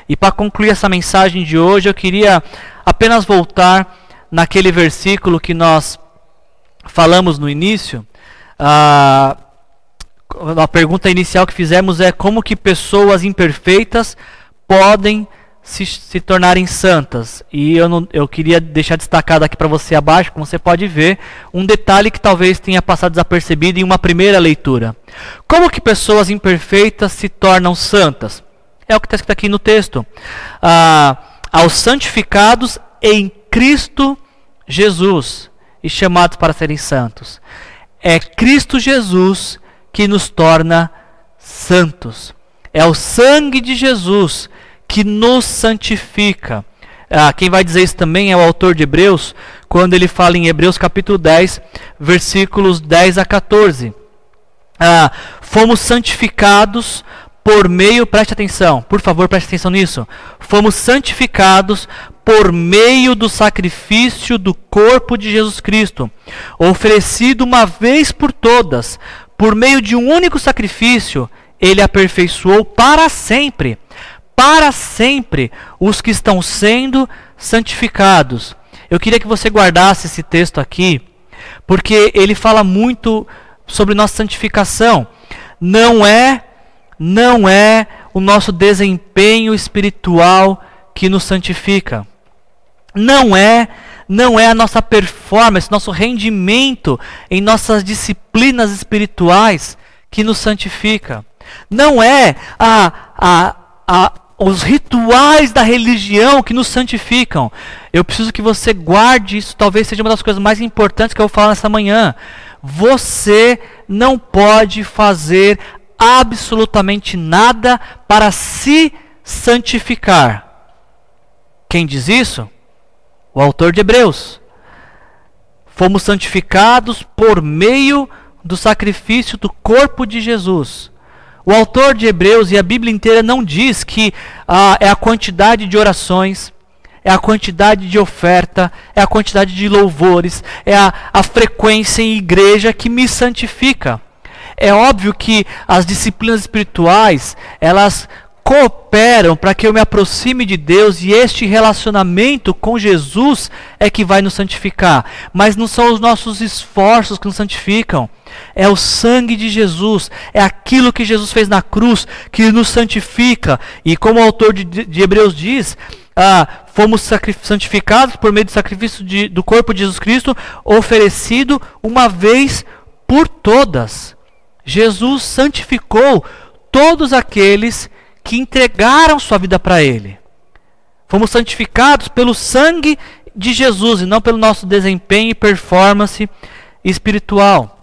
e para concluir essa mensagem de hoje, eu queria apenas voltar naquele versículo que nós falamos no início. Uh, a pergunta inicial que fizemos é como que pessoas imperfeitas podem se, se tornarem santas. E eu, não, eu queria deixar destacado aqui para você abaixo, como você pode ver, um detalhe que talvez tenha passado desapercebido em uma primeira leitura. Como que pessoas imperfeitas se tornam santas? É o que está escrito aqui no texto. Ah, aos santificados em Cristo Jesus e chamados para serem santos. É Cristo Jesus que nos torna santos. É o sangue de Jesus que nos santifica. Ah, quem vai dizer isso também é o autor de Hebreus, quando ele fala em Hebreus capítulo 10, versículos 10 a 14. Ah, fomos santificados por meio, preste atenção, por favor, preste atenção nisso. Fomos santificados por meio do sacrifício do corpo de Jesus Cristo, oferecido uma vez por todas, por meio de um único sacrifício, ele aperfeiçoou para sempre, para sempre, os que estão sendo santificados. Eu queria que você guardasse esse texto aqui, porque ele fala muito sobre nossa santificação. não é não é o nosso desempenho espiritual que nos santifica. Não é não é a nossa performance, nosso rendimento em nossas disciplinas espirituais que nos santifica. Não é a, a, a, os rituais da religião que nos santificam. Eu preciso que você guarde isso, talvez seja uma das coisas mais importantes que eu vou falar nessa manhã. Você não pode fazer absolutamente nada para se santificar. Quem diz isso? O autor de Hebreus. Fomos santificados por meio do sacrifício do corpo de Jesus. O autor de Hebreus e a Bíblia inteira não diz que ah, é a quantidade de orações, é a quantidade de oferta, é a quantidade de louvores, é a, a frequência em igreja que me santifica. É óbvio que as disciplinas espirituais, elas cooperam para que eu me aproxime de Deus e este relacionamento com Jesus é que vai nos santificar. Mas não são os nossos esforços que nos santificam. É o sangue de Jesus, é aquilo que Jesus fez na cruz que nos santifica. E como o autor de, de Hebreus diz, ah, fomos santificados por meio do sacrifício de, do corpo de Jesus Cristo, oferecido uma vez por todas. Jesus santificou todos aqueles que entregaram sua vida para Ele. Fomos santificados pelo sangue de Jesus e não pelo nosso desempenho e performance espiritual.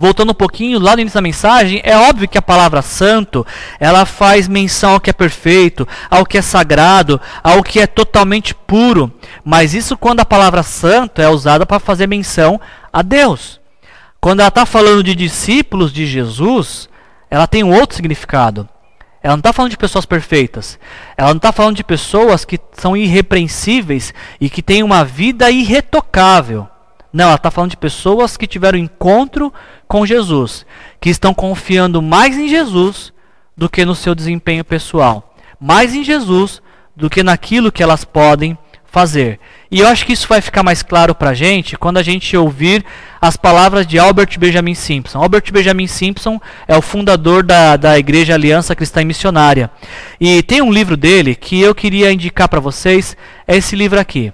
Voltando um pouquinho lá no início da mensagem, é óbvio que a palavra santo, ela faz menção ao que é perfeito, ao que é sagrado, ao que é totalmente puro. Mas isso quando a palavra santo é usada para fazer menção a Deus. Quando ela está falando de discípulos de Jesus, ela tem um outro significado. Ela não está falando de pessoas perfeitas. Ela não está falando de pessoas que são irrepreensíveis e que têm uma vida irretocável. Não, ela está falando de pessoas que tiveram encontro com Jesus, que estão confiando mais em Jesus do que no seu desempenho pessoal, mais em Jesus do que naquilo que elas podem fazer. E eu acho que isso vai ficar mais claro para a gente quando a gente ouvir as palavras de Albert Benjamin Simpson. Albert Benjamin Simpson é o fundador da, da Igreja Aliança Cristã e Missionária. E tem um livro dele que eu queria indicar para vocês, é esse livro aqui.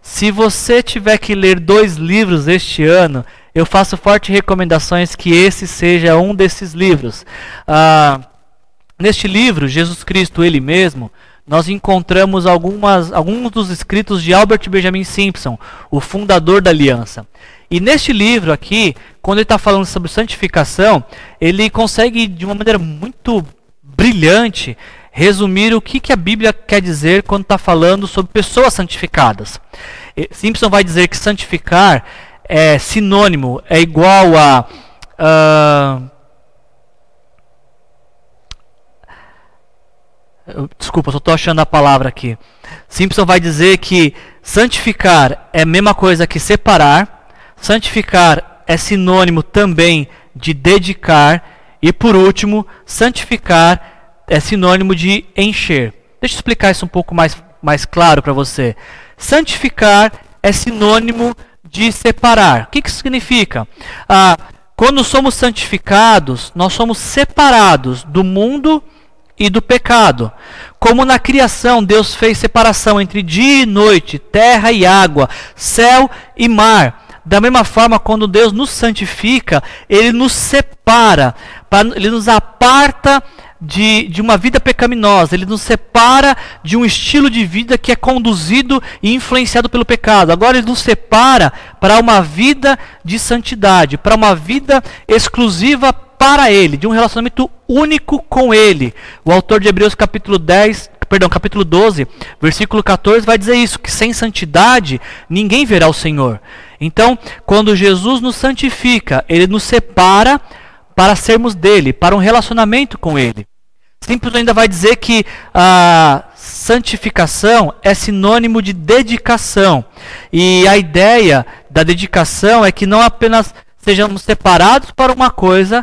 Se você tiver que ler dois livros este ano, eu faço fortes recomendações que esse seja um desses livros. Ah, neste livro, Jesus Cristo, Ele mesmo, nós encontramos algumas, alguns dos escritos de Albert Benjamin Simpson, o fundador da aliança. E neste livro aqui, quando ele está falando sobre santificação, ele consegue, de uma maneira muito brilhante, resumir o que, que a Bíblia quer dizer quando está falando sobre pessoas santificadas. Simpson vai dizer que santificar é sinônimo, é igual a. Uh, Desculpa, só estou achando a palavra aqui. Simpson vai dizer que santificar é a mesma coisa que separar, santificar é sinônimo também de dedicar, e por último, santificar é sinônimo de encher. Deixa eu explicar isso um pouco mais, mais claro para você. Santificar é sinônimo de separar. O que, que significa? Ah, quando somos santificados, nós somos separados do mundo do pecado. Como na criação Deus fez separação entre dia e noite, terra e água, céu e mar. Da mesma forma, quando Deus nos santifica, Ele nos separa, Ele nos aparta de, de uma vida pecaminosa, Ele nos separa de um estilo de vida que é conduzido e influenciado pelo pecado. Agora Ele nos separa para uma vida de santidade, para uma vida exclusiva para ele, de um relacionamento único com ele. O autor de Hebreus capítulo 10, perdão, capítulo 12, versículo 14 vai dizer isso, que sem santidade ninguém verá o Senhor. Então, quando Jesus nos santifica, ele nos separa para sermos dele, para um relacionamento com ele. Simples ainda vai dizer que a santificação é sinônimo de dedicação. E a ideia da dedicação é que não apenas sejamos separados para uma coisa,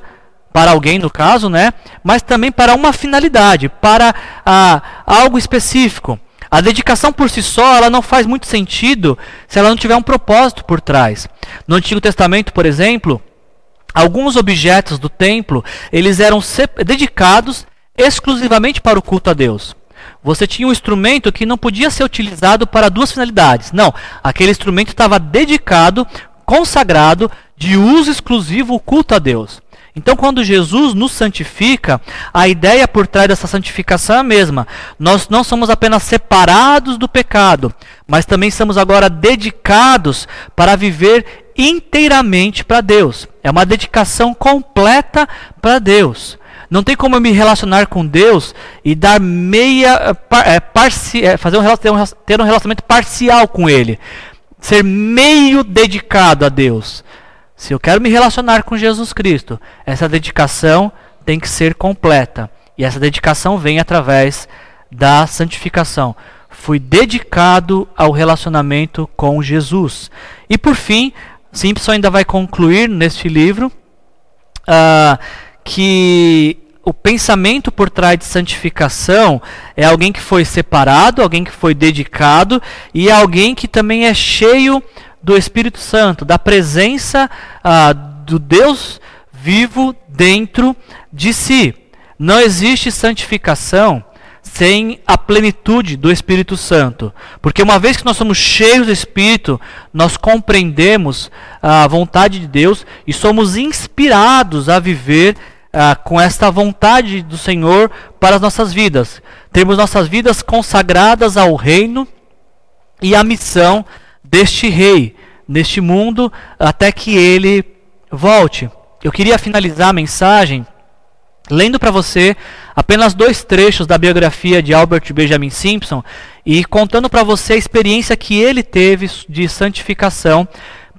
para alguém no caso, né? Mas também para uma finalidade, para ah, algo específico. A dedicação por si só, ela não faz muito sentido se ela não tiver um propósito por trás. No Antigo Testamento, por exemplo, alguns objetos do templo, eles eram dedicados exclusivamente para o culto a Deus. Você tinha um instrumento que não podia ser utilizado para duas finalidades. Não, aquele instrumento estava dedicado, consagrado, de uso exclusivo o culto a Deus. Então, quando Jesus nos santifica, a ideia por trás dessa santificação é a mesma. Nós não somos apenas separados do pecado, mas também somos agora dedicados para viver inteiramente para Deus. É uma dedicação completa para Deus. Não tem como eu me relacionar com Deus e dar meia. É, parci, é, fazer um, ter um relacionamento parcial com Ele. Ser meio dedicado a Deus. Se eu quero me relacionar com Jesus Cristo, essa dedicação tem que ser completa. E essa dedicação vem através da santificação. Fui dedicado ao relacionamento com Jesus. E por fim, Simpson ainda vai concluir neste livro uh, que o pensamento por trás de santificação é alguém que foi separado, alguém que foi dedicado e alguém que também é cheio do Espírito Santo, da presença ah, do Deus vivo dentro de si. Não existe santificação sem a plenitude do Espírito Santo. Porque uma vez que nós somos cheios do Espírito, nós compreendemos a vontade de Deus e somos inspirados a viver ah, com esta vontade do Senhor para as nossas vidas. Temos nossas vidas consagradas ao reino e à missão deste rei neste mundo até que ele volte. Eu queria finalizar a mensagem lendo para você apenas dois trechos da biografia de Albert Benjamin Simpson e contando para você a experiência que ele teve de santificação,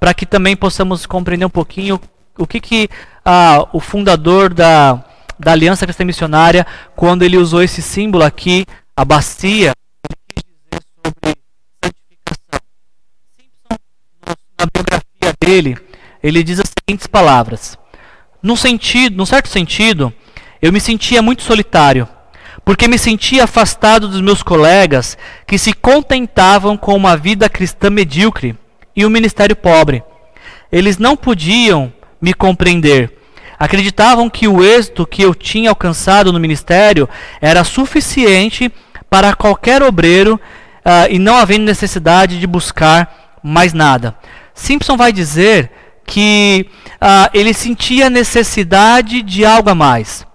para que também possamos compreender um pouquinho o que, que ah, o fundador da, da Aliança Cristã Missionária, quando ele usou esse símbolo aqui, a bacia, dele, ele diz as seguintes palavras: num sentido, num certo sentido, eu me sentia muito solitário, porque me sentia afastado dos meus colegas que se contentavam com uma vida cristã medíocre e um ministério pobre. Eles não podiam me compreender. Acreditavam que o êxito que eu tinha alcançado no ministério era suficiente para qualquer obreiro uh, e não havendo necessidade de buscar mais nada. Simpson vai dizer que uh, ele sentia necessidade de algo a mais.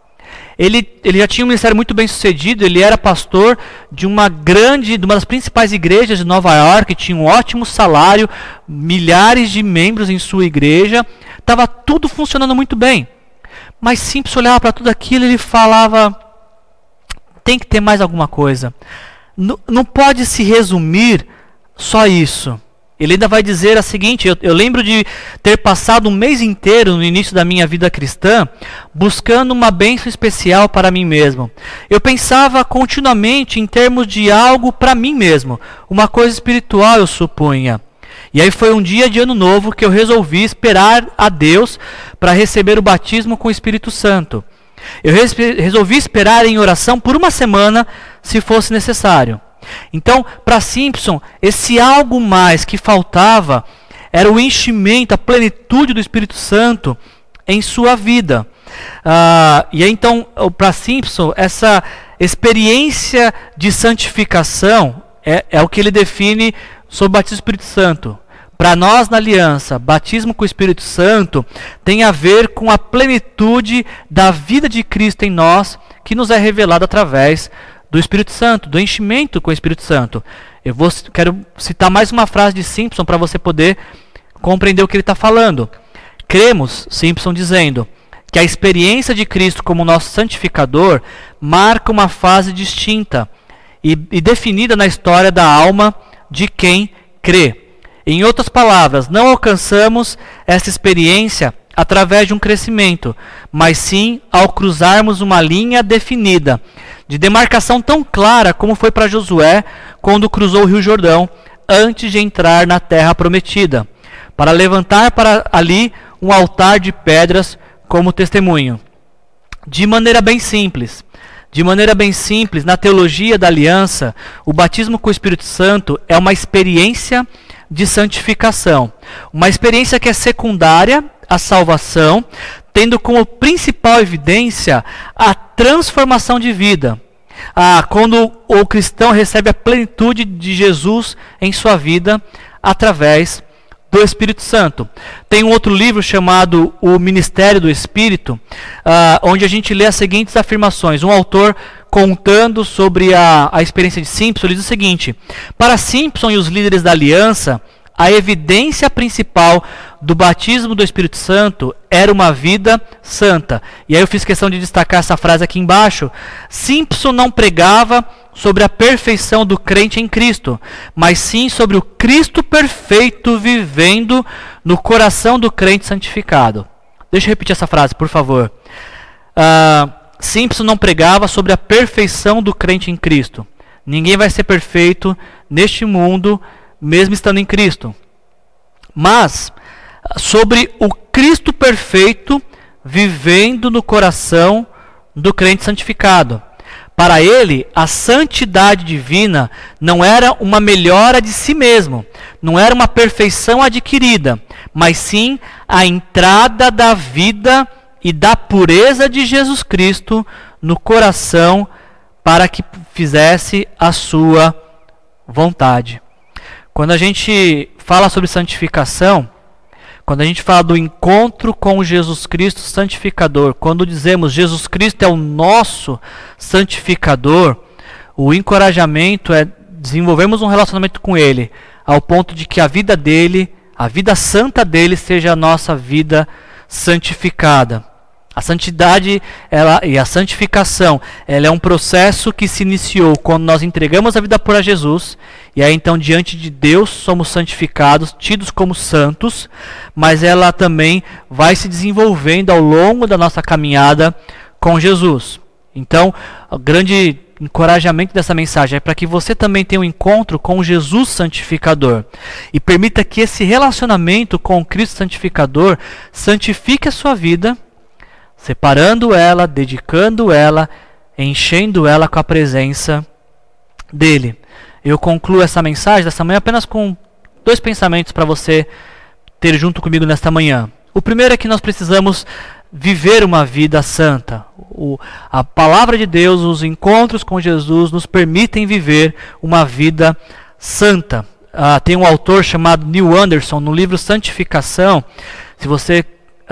Ele, ele já tinha um ministério muito bem sucedido, ele era pastor de uma grande, de uma das principais igrejas de Nova York, tinha um ótimo salário, milhares de membros em sua igreja, estava tudo funcionando muito bem. Mas Simpson olhava para tudo aquilo e ele falava: tem que ter mais alguma coisa. N não pode se resumir só isso. Ele ainda vai dizer a seguinte: eu, eu, lembro de ter passado um mês inteiro no início da minha vida cristã buscando uma bênção especial para mim mesmo. Eu pensava continuamente em termos de algo para mim mesmo, uma coisa espiritual, eu supunha. E aí foi um dia de ano novo que eu resolvi esperar a Deus para receber o batismo com o Espírito Santo. Eu resolvi esperar em oração por uma semana, se fosse necessário. Então, para Simpson, esse algo mais que faltava era o enchimento, a plenitude do Espírito Santo em sua vida. Ah, e então, para Simpson, essa experiência de santificação é, é o que ele define sobre o batismo do Espírito Santo. Para nós na aliança, batismo com o Espírito Santo tem a ver com a plenitude da vida de Cristo em nós, que nos é revelada através do Espírito Santo, do enchimento com o Espírito Santo. Eu vou, quero citar mais uma frase de Simpson para você poder compreender o que ele está falando. Cremos, Simpson dizendo, que a experiência de Cristo como nosso santificador marca uma fase distinta e, e definida na história da alma de quem crê. Em outras palavras, não alcançamos essa experiência através de um crescimento, mas sim ao cruzarmos uma linha definida de demarcação tão clara como foi para Josué quando cruzou o Rio Jordão antes de entrar na terra prometida, para levantar para ali um altar de pedras como testemunho. De maneira bem simples, de maneira bem simples, na teologia da aliança, o batismo com o Espírito Santo é uma experiência de santificação, uma experiência que é secundária a salvação, tendo como principal evidência a transformação de vida. Ah, quando o cristão recebe a plenitude de Jesus em sua vida através do Espírito Santo. Tem um outro livro chamado O Ministério do Espírito, ah, onde a gente lê as seguintes afirmações. Um autor contando sobre a, a experiência de Simpson, ele diz o seguinte: Para Simpson e os líderes da aliança, a evidência principal do batismo do Espírito Santo era uma vida santa. E aí eu fiz questão de destacar essa frase aqui embaixo. Simpson não pregava sobre a perfeição do crente em Cristo, mas sim sobre o Cristo perfeito vivendo no coração do crente santificado. Deixa eu repetir essa frase, por favor. Uh, Simpson não pregava sobre a perfeição do crente em Cristo. Ninguém vai ser perfeito neste mundo mesmo estando em Cristo. Mas sobre o Cristo perfeito vivendo no coração do crente santificado. Para ele, a santidade divina não era uma melhora de si mesmo, não era uma perfeição adquirida, mas sim a entrada da vida e da pureza de Jesus Cristo no coração para que fizesse a sua vontade. Quando a gente fala sobre santificação, quando a gente fala do encontro com Jesus Cristo santificador, quando dizemos Jesus Cristo é o nosso santificador, o encorajamento é desenvolvermos um relacionamento com Ele, ao ponto de que a vida dele, a vida santa dele, seja a nossa vida santificada. A santidade ela, e a santificação ela é um processo que se iniciou quando nós entregamos a vida por Jesus, e aí então diante de Deus somos santificados, tidos como santos, mas ela também vai se desenvolvendo ao longo da nossa caminhada com Jesus. Então, o grande encorajamento dessa mensagem é para que você também tenha um encontro com Jesus santificador e permita que esse relacionamento com o Cristo santificador santifique a sua vida separando ela, dedicando ela, enchendo ela com a presença dele. Eu concluo essa mensagem dessa manhã apenas com dois pensamentos para você ter junto comigo nesta manhã. O primeiro é que nós precisamos viver uma vida santa. O, a palavra de Deus, os encontros com Jesus nos permitem viver uma vida santa. Uh, tem um autor chamado Neil Anderson no livro Santificação. Se você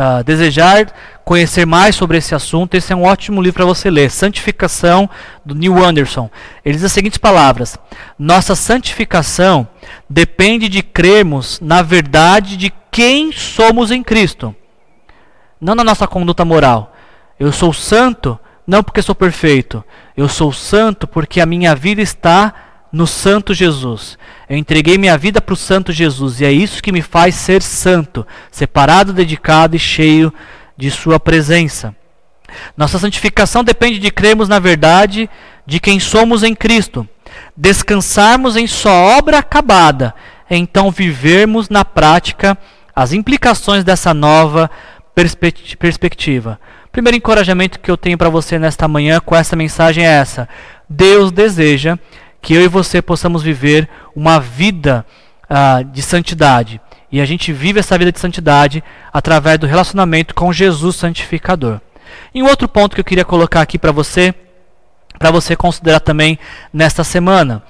uh, desejar conhecer mais sobre esse assunto, esse é um ótimo livro para você ler. Santificação, do Neil Anderson. Ele diz as seguintes palavras: Nossa santificação depende de crermos na verdade de quem somos em Cristo, não na nossa conduta moral. Eu sou santo não porque sou perfeito, eu sou santo porque a minha vida está no Santo Jesus. Eu entreguei minha vida para o Santo Jesus e é isso que me faz ser santo, separado, dedicado e cheio de Sua presença. Nossa santificação depende de crermos na verdade de quem somos em Cristo, descansarmos em Sua obra acabada, e então vivermos na prática as implicações dessa nova perspectiva. Primeiro encorajamento que eu tenho para você nesta manhã com essa mensagem é essa: Deus deseja que eu e você possamos viver uma vida uh, de santidade. E a gente vive essa vida de santidade através do relacionamento com Jesus santificador. E um outro ponto que eu queria colocar aqui para você, para você considerar também nesta semana,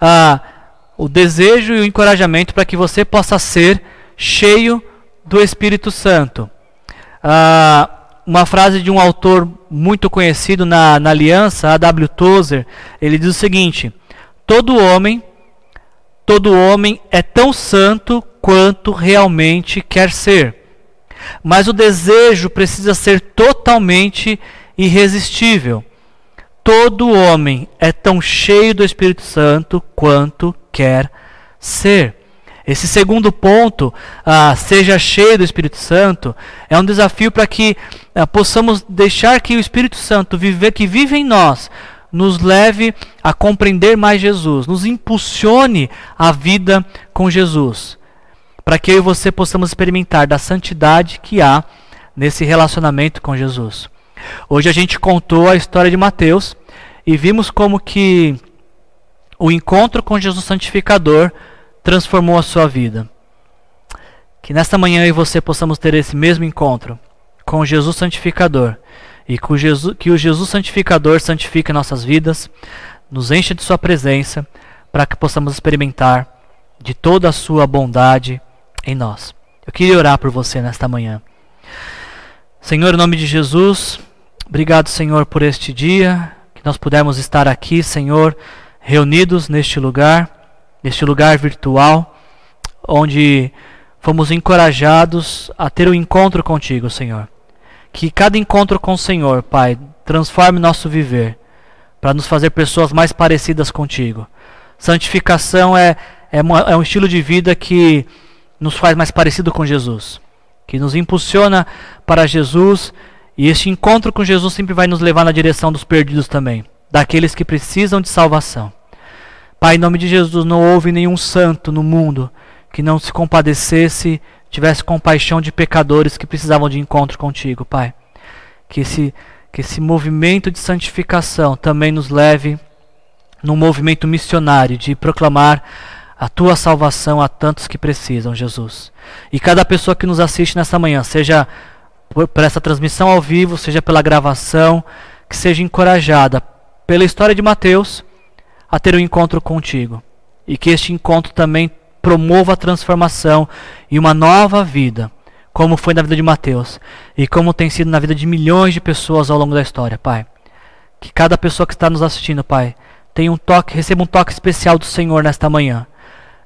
uh, o desejo e o encorajamento para que você possa ser cheio do Espírito Santo. Uh, uma frase de um autor muito conhecido na, na Aliança, A.W. Tozer, ele diz o seguinte: todo homem, todo homem é tão santo quanto realmente quer ser. Mas o desejo precisa ser totalmente irresistível. Todo homem é tão cheio do Espírito Santo quanto quer ser. Esse segundo ponto, ah, seja cheio do Espírito Santo, é um desafio para que ah, possamos deixar que o Espírito Santo viver, que vive em nós, nos leve a compreender mais Jesus, nos impulsione a vida com Jesus, para que eu e você possamos experimentar da santidade que há nesse relacionamento com Jesus. Hoje a gente contou a história de Mateus e vimos como que o encontro com Jesus santificador transformou a sua vida. Que nesta manhã eu e você possamos ter esse mesmo encontro com Jesus Santificador e que o Jesus, que o Jesus Santificador santifique nossas vidas, nos encha de Sua presença, para que possamos experimentar de toda a Sua bondade em nós. Eu queria orar por você nesta manhã. Senhor, em nome de Jesus, obrigado, Senhor, por este dia, que nós pudermos estar aqui, Senhor, reunidos neste lugar, neste lugar virtual, onde fomos encorajados a ter um encontro contigo, Senhor. Que cada encontro com o Senhor, Pai, transforme nosso viver para nos fazer pessoas mais parecidas contigo. Santificação é, é, uma, é um estilo de vida que nos faz mais parecido com Jesus, que nos impulsiona para Jesus e este encontro com Jesus sempre vai nos levar na direção dos perdidos também, daqueles que precisam de salvação. Pai, em nome de Jesus, não houve nenhum santo no mundo que não se compadecesse tivesse compaixão de pecadores que precisavam de encontro contigo, Pai. Que esse, que esse movimento de santificação também nos leve num movimento missionário de proclamar a tua salvação a tantos que precisam, Jesus. E cada pessoa que nos assiste nessa manhã, seja por, por essa transmissão ao vivo, seja pela gravação, que seja encorajada pela história de Mateus a ter um encontro contigo. E que este encontro também promova a transformação e uma nova vida, como foi na vida de Mateus e como tem sido na vida de milhões de pessoas ao longo da história, Pai. Que cada pessoa que está nos assistindo, Pai, tenha um toque, receba um toque especial do Senhor nesta manhã,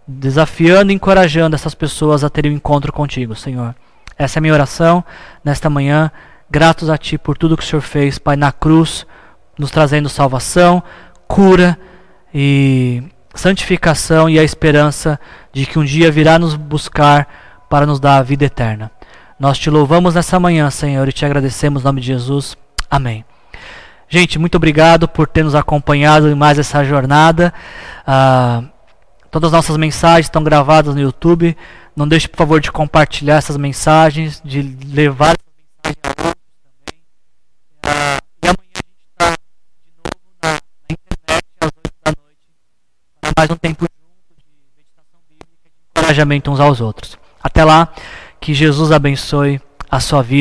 desafiando e encorajando essas pessoas a terem um encontro contigo, Senhor. Essa é a minha oração nesta manhã. Gratos a Ti por tudo que o Senhor fez, Pai, na cruz, nos trazendo salvação, cura e santificação e a esperança de que um dia virá nos buscar para nos dar a vida eterna. Nós te louvamos nessa manhã, Senhor, e te agradecemos em nome de Jesus. Amém. Gente, muito obrigado por ter nos acompanhado em mais essa jornada. Uh, todas as nossas mensagens estão gravadas no YouTube. Não deixe, por favor, de compartilhar essas mensagens, de levar essas mensagens a outros também. Uh, e amanhã a gente está de novo na, internet às 8 da noite para mais um tempo encorajamento uns aos outros. Até lá, que Jesus abençoe a sua vida.